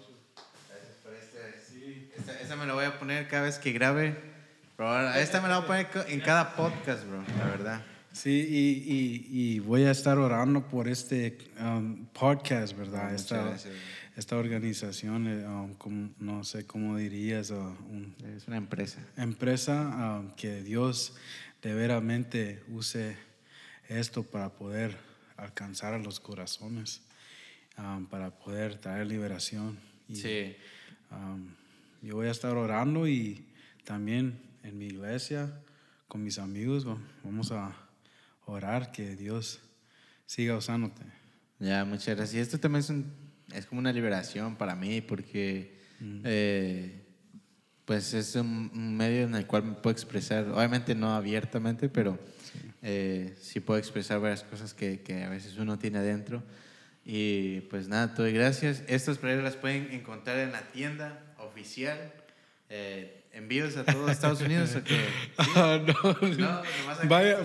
gracias por este. Sí. Esta, esta me la voy a poner cada vez que grabe. Bro, esta me la voy a poner en cada podcast, bro, la verdad. Sí, y, y, y voy a estar orando por este um, podcast, ¿verdad? Esta, gracias, esta organización, eh, um, no sé cómo dirías, uh, es una empresa. Empresa um, que Dios de veramente use esto para poder alcanzar a los corazones, um, para poder traer liberación. sí. yo voy a estar orando y también en mi iglesia, con mis amigos, vamos a orar que Dios siga usándote. Ya, muchas gracias. Esto también es un es como una liberación para mí porque mm. eh, pues es un, medio en el cual me puedo expresar, obviamente no abiertamente, pero sí, eh, sí puedo expresar varias cosas que, que, a veces uno tiene adentro. Y pues nada, te doy gracias. Estas playeras las pueden encontrar en la tienda oficial. Eh, ¿Envíos a todo Estados Unidos o qué? Ah, no, no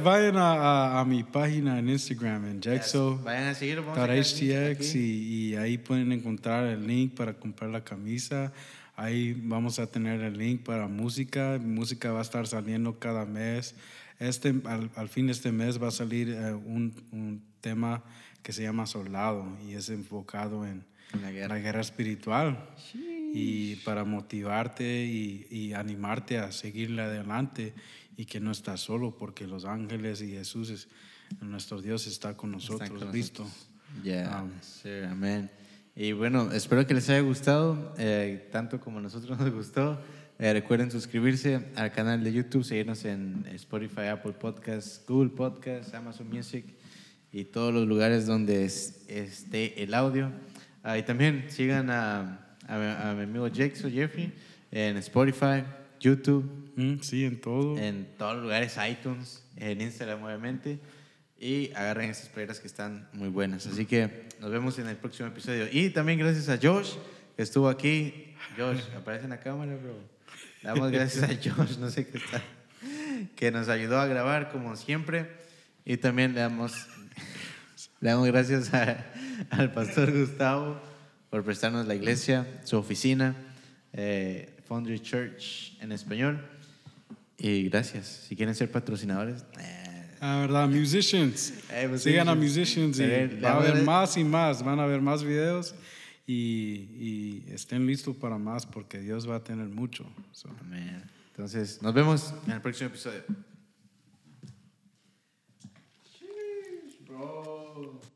vayan, a, a, mi página en Instagram, en Jexo. Vayan a seguir, HTX y, y, ahí pueden encontrar el link para comprar la camisa. Ahí vamos a tener el link para música. Música va a estar saliendo cada mes. Este, al, al fin de este mes va a salir eh, un, un, tema que se llama Soldado y es enfocado en la guerra, la guerra espiritual. Sí y para motivarte y, animarte a seguirle adelante y que no estás solo porque los ángeles y Jesús, es, nuestro Dios está con nosotros, listo. Ya, amén. Y bueno, espero que les haya gustado, eh, tanto como a nosotros nos gustó. Eh, recuerden suscribirse al canal de YouTube, seguirnos en Spotify, Apple Podcasts, Google Podcasts, Amazon Music y todos los lugares donde esté el audio. Ah, y también sigan a a, mi amigo Jackson Jeffrey en Spotify, YouTube. Mm, sí, en todo. En todos los lugares, iTunes, en Instagram, obviamente. Y agarren esas playeras que están muy buenas. Así que nos vemos en el próximo episodio. Y también gracias a Josh, que estuvo aquí. Josh, aparece en la cámara, bro. Damos gracias a Josh, no sé qué está, que nos ayudó a grabar como siempre. Y también le damos, le damos gracias al pastor Gustavo por prestarnos la iglesia, su oficina, eh, Foundry Church en español. Y gracias. Si quieren ser patrocinadores. Eh. Ah, verdad, musicians. Eh, pues Sigan sí, a musicians y va a haber más y más. Van a haber más videos y, y estén listos para más porque Dios va a tener mucho. So. Amén. Entonces, nos vemos en el próximo episodio. Jeez, bro.